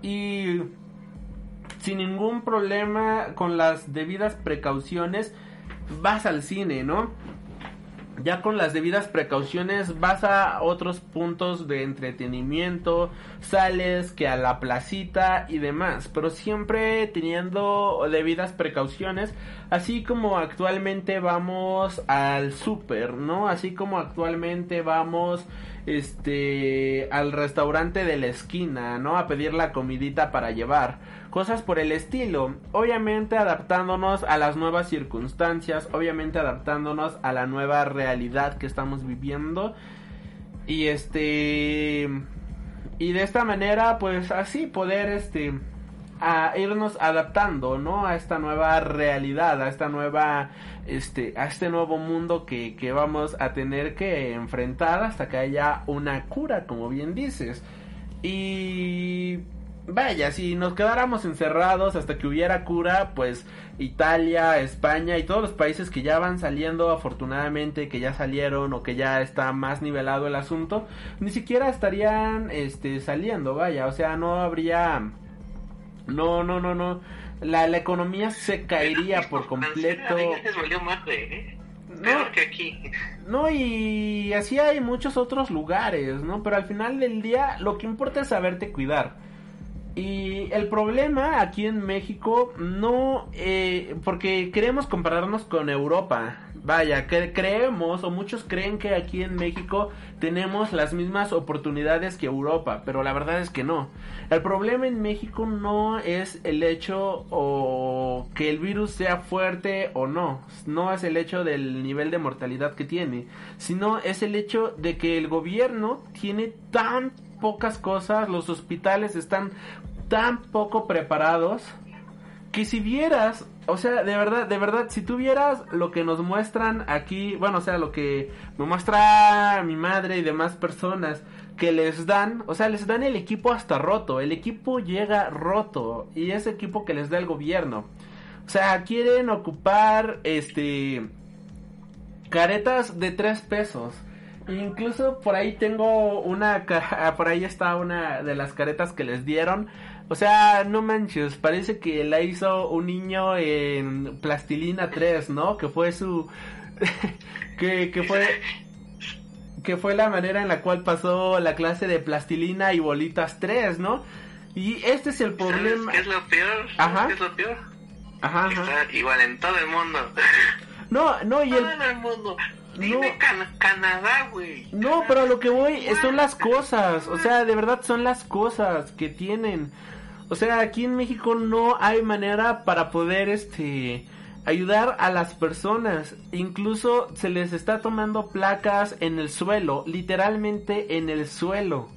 y sin ningún problema, con las debidas precauciones, vas al cine, ¿no? Ya con las debidas precauciones vas a otros puntos de entretenimiento, sales que a la placita y demás, pero siempre teniendo debidas precauciones, así como actualmente vamos al súper, ¿no? Así como actualmente vamos este al restaurante de la esquina, ¿no? A pedir la comidita para llevar cosas por el estilo. Obviamente adaptándonos a las nuevas circunstancias, obviamente adaptándonos a la nueva realidad que estamos viviendo. Y este y de esta manera pues así poder este a irnos adaptando, ¿no? A esta nueva realidad, a esta nueva este a este nuevo mundo que, que vamos a tener que enfrentar hasta que haya una cura, como bien dices. Y vaya, si nos quedáramos encerrados hasta que hubiera cura, pues Italia, España y todos los países que ya van saliendo afortunadamente, que ya salieron o que ya está más nivelado el asunto, ni siquiera estarían este saliendo, vaya, o sea, no habría no, no, no, no. La, la economía se caería por completo. ¿eh? No, que aquí. No, y así hay muchos otros lugares, ¿no? Pero al final del día lo que importa es saberte cuidar. Y el problema aquí en México no, eh, porque queremos compararnos con Europa. Vaya, que creemos o muchos creen que aquí en México tenemos las mismas oportunidades que Europa, pero la verdad es que no. El problema en México no es el hecho o que el virus sea fuerte o no, no es el hecho del nivel de mortalidad que tiene, sino es el hecho de que el gobierno tiene tan pocas cosas, los hospitales están tan poco preparados que si vieras, o sea, de verdad, de verdad, si tú vieras lo que nos muestran aquí, bueno, o sea, lo que me muestra mi madre y demás personas que les dan, o sea, les dan el equipo hasta roto, el equipo llega roto y es equipo que les da el gobierno. O sea, quieren ocupar este caretas de tres pesos. Incluso por ahí tengo una, por ahí está una de las caretas que les dieron. O sea, no manches, parece que la hizo un niño en Plastilina 3, ¿no? Que fue su... que, que fue... Que fue la manera en la cual pasó la clase de Plastilina y Bolitas 3, ¿no? Y este es el problema... ¿Qué es lo peor? Ajá. ¿Qué es lo peor? Ajá, Está igual en todo el mundo. No, no, y el... Todo el mundo. Dime Can- Canadá, güey. No, pero a lo que voy son las cosas, o sea, de verdad son las cosas que tienen. O sea, aquí en México no hay manera para poder este ayudar a las personas. Incluso se les está tomando placas en el suelo, literalmente en el suelo,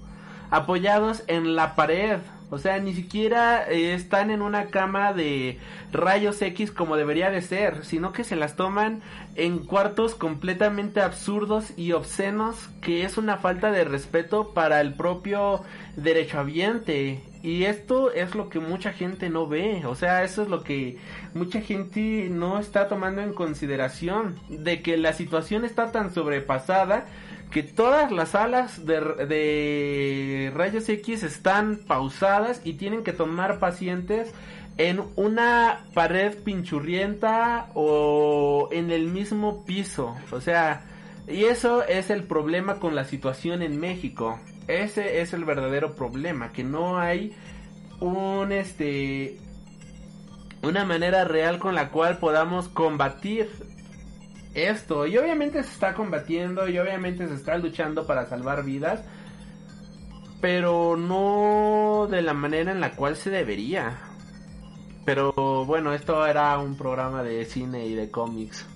apoyados en la pared. O sea, ni siquiera eh, están en una cama de rayos X como debería de ser, sino que se las toman en cuartos completamente absurdos y obscenos, que es una falta de respeto para el propio derechohabiente. Y esto es lo que mucha gente no ve, o sea, eso es lo que mucha gente no está tomando en consideración, de que la situación está tan sobrepasada que todas las salas de, de rayos X están pausadas y tienen que tomar pacientes en una pared pinchurrienta o en el mismo piso. O sea, y eso es el problema con la situación en México. Ese es el verdadero problema, que no hay un este una manera real con la cual podamos combatir esto. Y obviamente se está combatiendo y obviamente se está luchando para salvar vidas. Pero no de la manera en la cual se debería. Pero bueno, esto era un programa de cine y de cómics.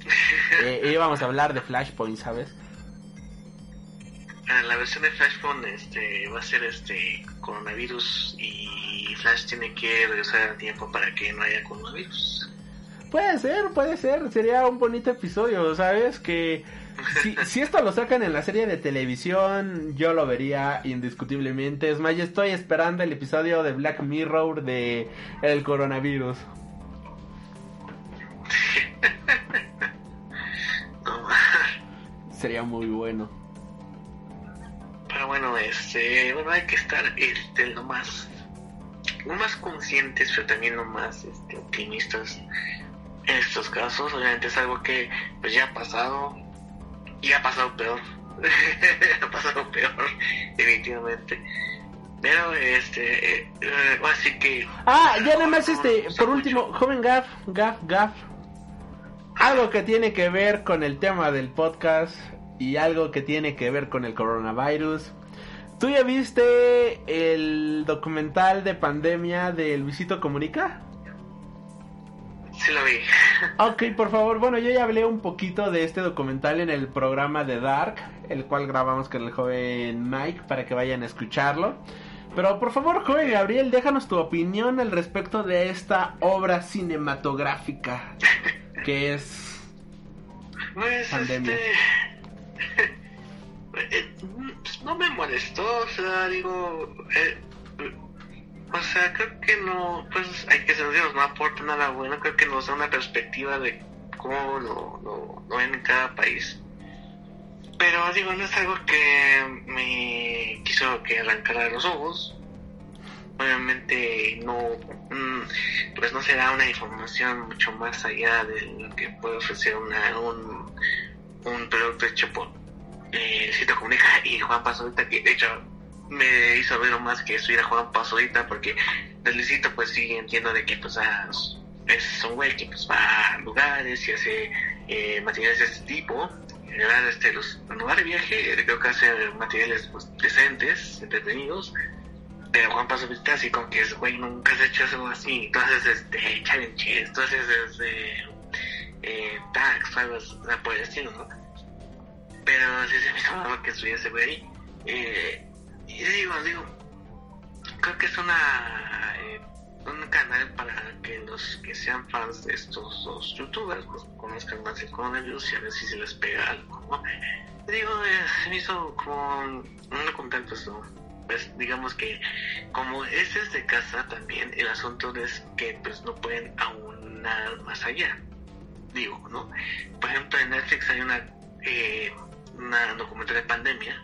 Eh, íbamos a hablar de Flashpoint, ¿sabes? Ah, La versión de Flashpoint este, va a ser este coronavirus y Flash tiene que regresar a tiempo para que no haya coronavirus. Puede ser, puede ser. Sería un bonito episodio, ¿sabes? Que si, si esto lo sacan en la serie de televisión, yo lo vería indiscutiblemente. Es más, yo estoy esperando el episodio de Black Mirror de el coronavirus. Sería muy bueno. Pero bueno, este, bueno, hay que estar este, lo más, lo más conscientes, pero también lo más este, optimistas en estos casos. Obviamente es algo que pues ya ha pasado y ha pasado peor. ha pasado peor, definitivamente. Pero este, eh, eh, así que. Ah, ya nada más este, por último, mucho. joven Gaff, Gaff, Gaff. Algo que tiene que ver con el tema del podcast y algo que tiene que ver con el coronavirus. ¿Tú ya viste el documental de pandemia de Luisito Comunica? Sí lo vi. Ok, por favor, bueno, yo ya hablé un poquito de este documental en el programa de Dark, el cual grabamos con el joven Mike para que vayan a escucharlo. Pero por favor, joven Gabriel, déjanos tu opinión al respecto de esta obra cinematográfica que es... Pues, Pandemia. este. Pues, no me molestó, o sea, digo. eh, o sea, creo que no. Pues hay que ser honestos, no aporta nada bueno. Creo que nos da una perspectiva de cómo lo, lo, lo ven en cada país. Pero digo, no es algo que me quiso que arrancara los ojos. Obviamente no, mm, pues no será una información mucho más allá de lo que puede ofrecer una, un, un producto hecho por eh, Cito Comunica y Juan Pasodita, que de hecho me hizo ver más que eso ir a Juan Pasodita, porque de Luisito pues sí entiendo de que pues ah, es un güey que pues va a lugares y hace eh, materiales de este tipo. En realidad, este, los, en lugar de viaje, creo que hace materiales pues, decentes, entretenidos. Pero Juan Pasodita así como que es, güey, nunca has hecho algo así. Entonces, este, challenges, entonces, este, eh, tags, algo por el estilo, ¿no? Pero sí se me hizo raro que estuviese güey ahí. Eh, y digo, digo, creo que es una eh, un canal para que los que sean fans de estos dos youtubers pues, conozcan más el coronavirus y a ver si se les pega algo, ¿no? Digo, eh, se me hizo como un documental, pues, pues digamos que como es desde casa también, el asunto es que pues no pueden aunar más allá, digo, ¿no? Por ejemplo, en Netflix hay una, eh, una documental de pandemia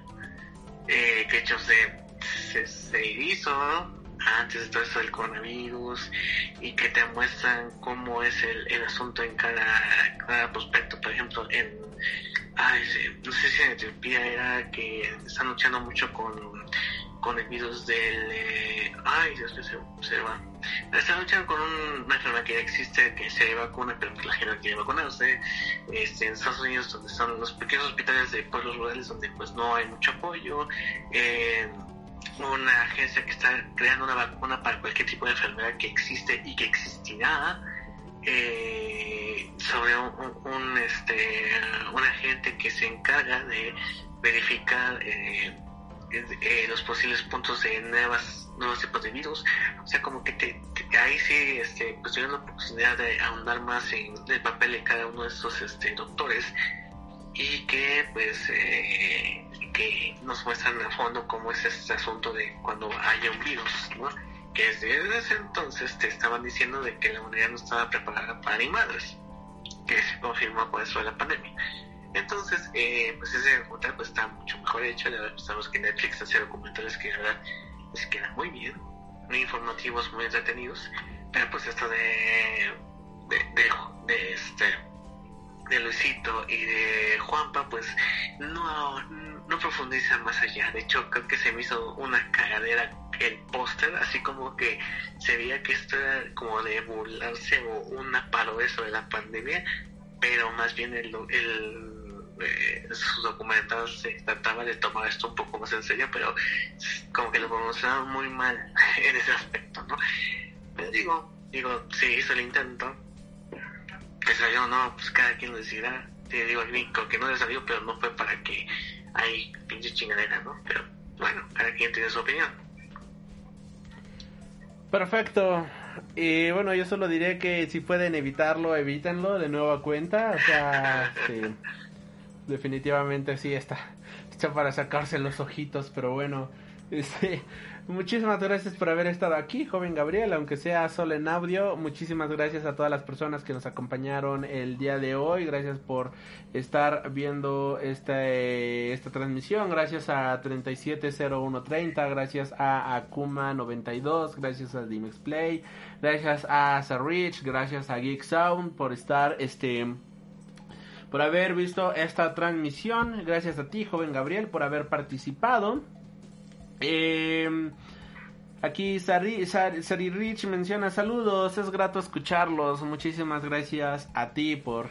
eh, que hecho se, se, se hizo antes de todo esto del coronavirus y que te muestran cómo es el, el asunto en cada, cada prospecto. Por ejemplo, en, ay, no sé si en Etiopía era que están luchando mucho con, con el virus del... eh, ay, Dios mío, se, se va. Está luchando con un- una enfermedad que ya existe, que se vacuna, pero que la gente no quiere vacunarse. Este, en Estados Unidos, donde están los pequeños hospitales de pueblos rurales, donde pues no hay mucho apoyo. Eh, una agencia que está creando una vacuna para cualquier tipo de enfermedad que existe y que existirá. Eh, sobre un, este, un agente que se encarga de verificar eh, eh, los posibles puntos de nuevas nuevos tipos de virus o sea como que te, ahí sí este pues tuvieron la oportunidad de ahondar más en el papel de cada uno de estos este doctores y que pues eh, que nos muestran a fondo cómo es este asunto de cuando haya un virus ¿no? que desde ese entonces te estaban diciendo de que la humanidad no estaba preparada para ni madres que se confirmó por eso de la pandemia entonces, eh, pues ese documental pues está mucho mejor hecho. La verdad, pues, sabemos que Netflix hace documentales que la verdad les quedan muy bien, muy informativos, muy entretenidos. Pero pues esto de, de, de, de este de Luisito y de Juanpa, pues no, no profundiza más allá. De hecho, creo que se me hizo una cagadera el póster, así como que se veía que esto era como de burlarse o una parodia sobre la pandemia, pero más bien el, el eh, sus documentales se trataba de tomar esto un poco más en serio, pero como que lo promocionaron muy mal en ese aspecto, ¿no? Pero digo, digo, sí hizo el intento, que salió no, pues cada quien lo decidirá. Te digo, el que no le salió, pero no fue para que hay pinche chingadera, ¿no? Pero bueno, cada quien tiene su opinión. Perfecto. Y bueno, yo solo diré que si pueden evitarlo, evítenlo de nueva cuenta. O sea, sí, definitivamente sí está, está para sacarse los ojitos, pero bueno. Este, muchísimas gracias por haber estado aquí, joven Gabriel, aunque sea solo en audio. Muchísimas gracias a todas las personas que nos acompañaron el día de hoy. Gracias por estar viendo esta, eh, esta transmisión. Gracias a 370130, gracias a Akuma92, gracias a Dimex Play, gracias a Sarich, gracias a Geek Sound por estar este por haber visto esta transmisión. Gracias a ti, joven Gabriel, por haber participado. Eh, aquí Sari, Sari, Sari Rich menciona saludos, es grato escucharlos. Muchísimas gracias a ti por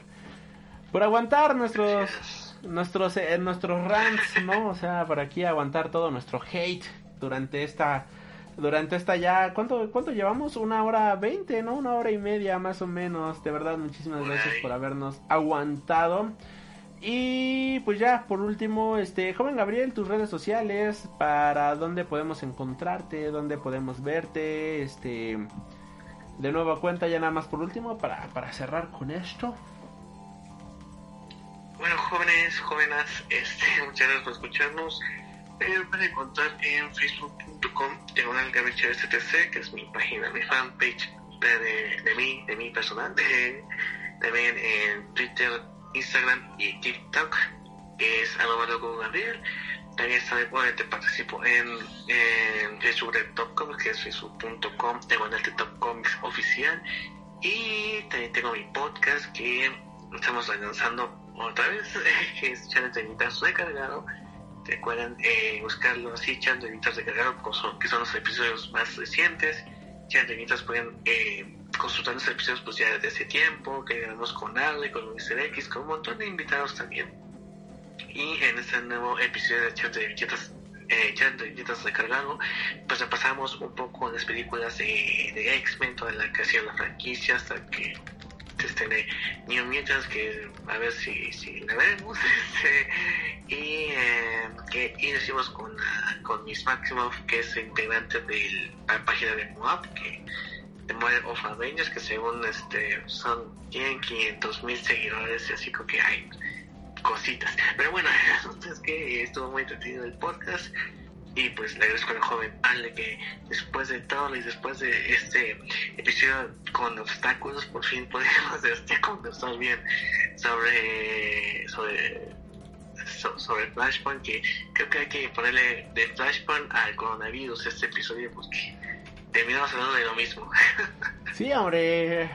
por aguantar nuestros nuestros eh, nuestros rants, ¿no? O sea, por aquí aguantar todo nuestro hate durante esta durante esta ya ¿cuánto cuánto llevamos? Una hora veinte, ¿no? Una hora y media más o menos. De verdad, muchísimas gracias por habernos aguantado. Y pues ya, por último, este, joven Gabriel, tus redes sociales, para dónde podemos encontrarte, dónde podemos verte, este, de nueva cuenta ya nada más por último, para, para cerrar con esto. Bueno, jóvenes, jóvenes, este, muchas gracias por escucharnos. Me pueden encontrar en facebook.com diagonal Gabriel TTC, que es mi página, mi fanpage de, de, de mí, de mi personal. De, también en Twitter, Instagram y TikTok, que es arroba loco Gabriel. También está, igualmente participo en, en Facebook de Top Comics, que es facebook.com diagonal de Top Comics oficial. Y también tengo mi podcast que estamos lanzando otra vez, que es Channel de Editas Recargado. Recuerden eh, buscarlo así, Channel de Recargado, que son los episodios más recientes. Channel de Editas pueden eh, consultar los episodios pues ya desde hace tiempo, que grabamos con Ale, con Mr. X, con un montón de invitados también. Y en este nuevo episodio de Channel de Editas eh, Channel de Recargado, pues repasamos un poco las películas de, de X-Men, toda la creación de la franquicia, hasta que este de New Mutants que a ver si, si la vemos este, y eh, que y decimos con, uh, con Miss Maximoff que es integrante de la página de Moab que de Model of Avengers que según este son tienen 500 mil seguidores y así como que hay cositas. Pero bueno es que estuvo muy entretenido el podcast y pues le agradezco al joven Ale que después de todo y después de este episodio con obstáculos por fin podemos este, conversar bien sobre sobre so, sobre Flashpoint que creo que hay que ponerle de Flashpoint al coronavirus este episodio porque terminamos hablando de lo mismo sí hombre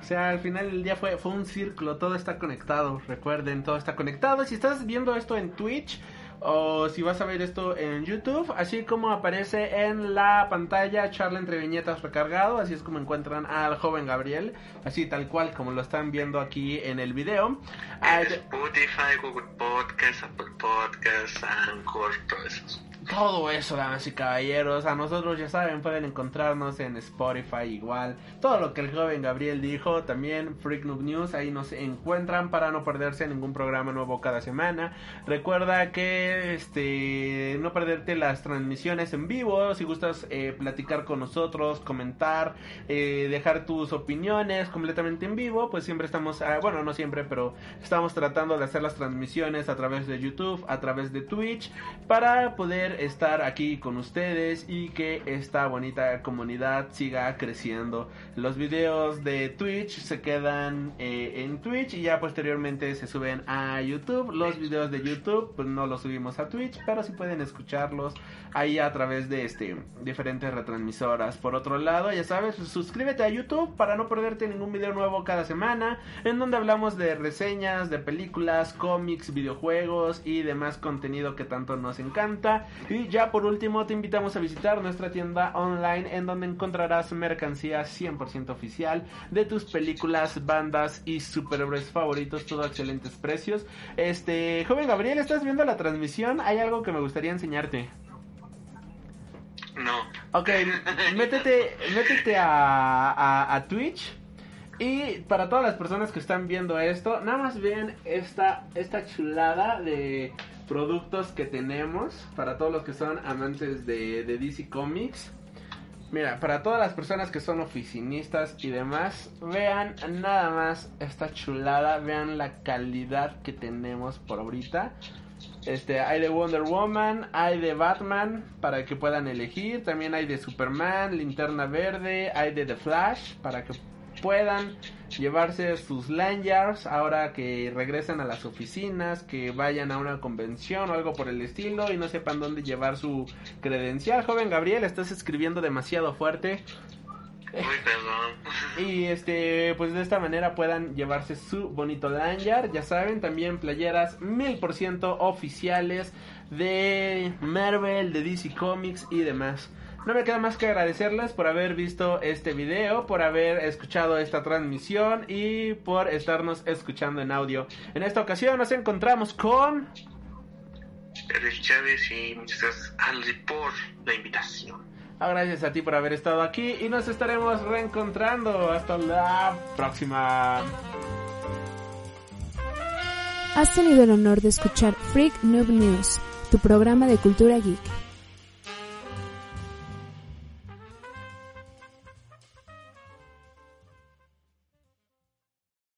o sea, al final del día fue, fue un círculo, todo está conectado, recuerden, todo está conectado. Si estás viendo esto en Twitch, o si vas a ver esto en YouTube, así como aparece en la pantalla charla entre viñetas recargado, así es como encuentran al joven Gabriel, así tal cual como lo están viendo aquí en el video. Ah, Spotify, Google Podcast, Apple Podcast, Anchor, todo eso todo eso, damas y caballeros. A nosotros, ya saben, pueden encontrarnos en Spotify igual. Todo lo que el joven Gabriel dijo, también Freak Noob News, ahí nos encuentran para no perderse ningún programa nuevo cada semana. Recuerda que este no perderte las transmisiones en vivo. Si gustas eh, platicar con nosotros, comentar, eh, dejar tus opiniones completamente en vivo, pues siempre estamos, ah, bueno, no siempre, pero estamos tratando de hacer las transmisiones a través de YouTube, a través de Twitch, para poder estar aquí con ustedes y que esta bonita comunidad siga creciendo. Los videos de Twitch se quedan eh, en Twitch y ya posteriormente se suben a YouTube. Los videos de YouTube pues no los subimos a Twitch, pero si pueden escucharlos ahí a través de este diferentes retransmisoras. Por otro lado, ya sabes, suscríbete a YouTube para no perderte ningún video nuevo cada semana en donde hablamos de reseñas, de películas, cómics, videojuegos y demás contenido que tanto nos encanta. Y ya por último te invitamos a visitar nuestra tienda online en donde encontrarás mercancía 100% oficial de tus películas, bandas y superhéroes favoritos, todo a excelentes precios. Este, joven Gabriel, ¿estás viendo la transmisión? Hay algo que me gustaría enseñarte. No. Ok, métete, métete a, a, a Twitch. Y para todas las personas que están viendo esto, nada más ven esta, esta chulada de productos que tenemos para todos los que son amantes de, DC Comics. Mira, para todas las personas que son oficinistas y demás, vean nada más esta chulada, vean la calidad que tenemos por ahorita. Este, hay de Wonder Woman, hay de Batman para que puedan elegir, también hay de Superman, Linterna Verde, hay de The Flash para que puedan llevarse sus lanyards ahora que regresen a las oficinas, que vayan a una convención o algo por el estilo y no sepan dónde llevar su credencial. Joven Gabriel, estás escribiendo demasiado fuerte. Y este, pues de esta manera puedan llevarse su bonito lanyard. Ya saben, también playeras mil por ciento oficiales de Marvel, de DC Comics y demás. No me queda más que agradecerles por haber visto este video, por haber escuchado esta transmisión y por estarnos escuchando en audio. En esta ocasión nos encontramos con... Eric Chávez y muchas gracias Aldi por la invitación. Ah, gracias a ti por haber estado aquí y nos estaremos reencontrando. Hasta la próxima. Has tenido el honor de escuchar Freak Noob News, tu programa de cultura geek.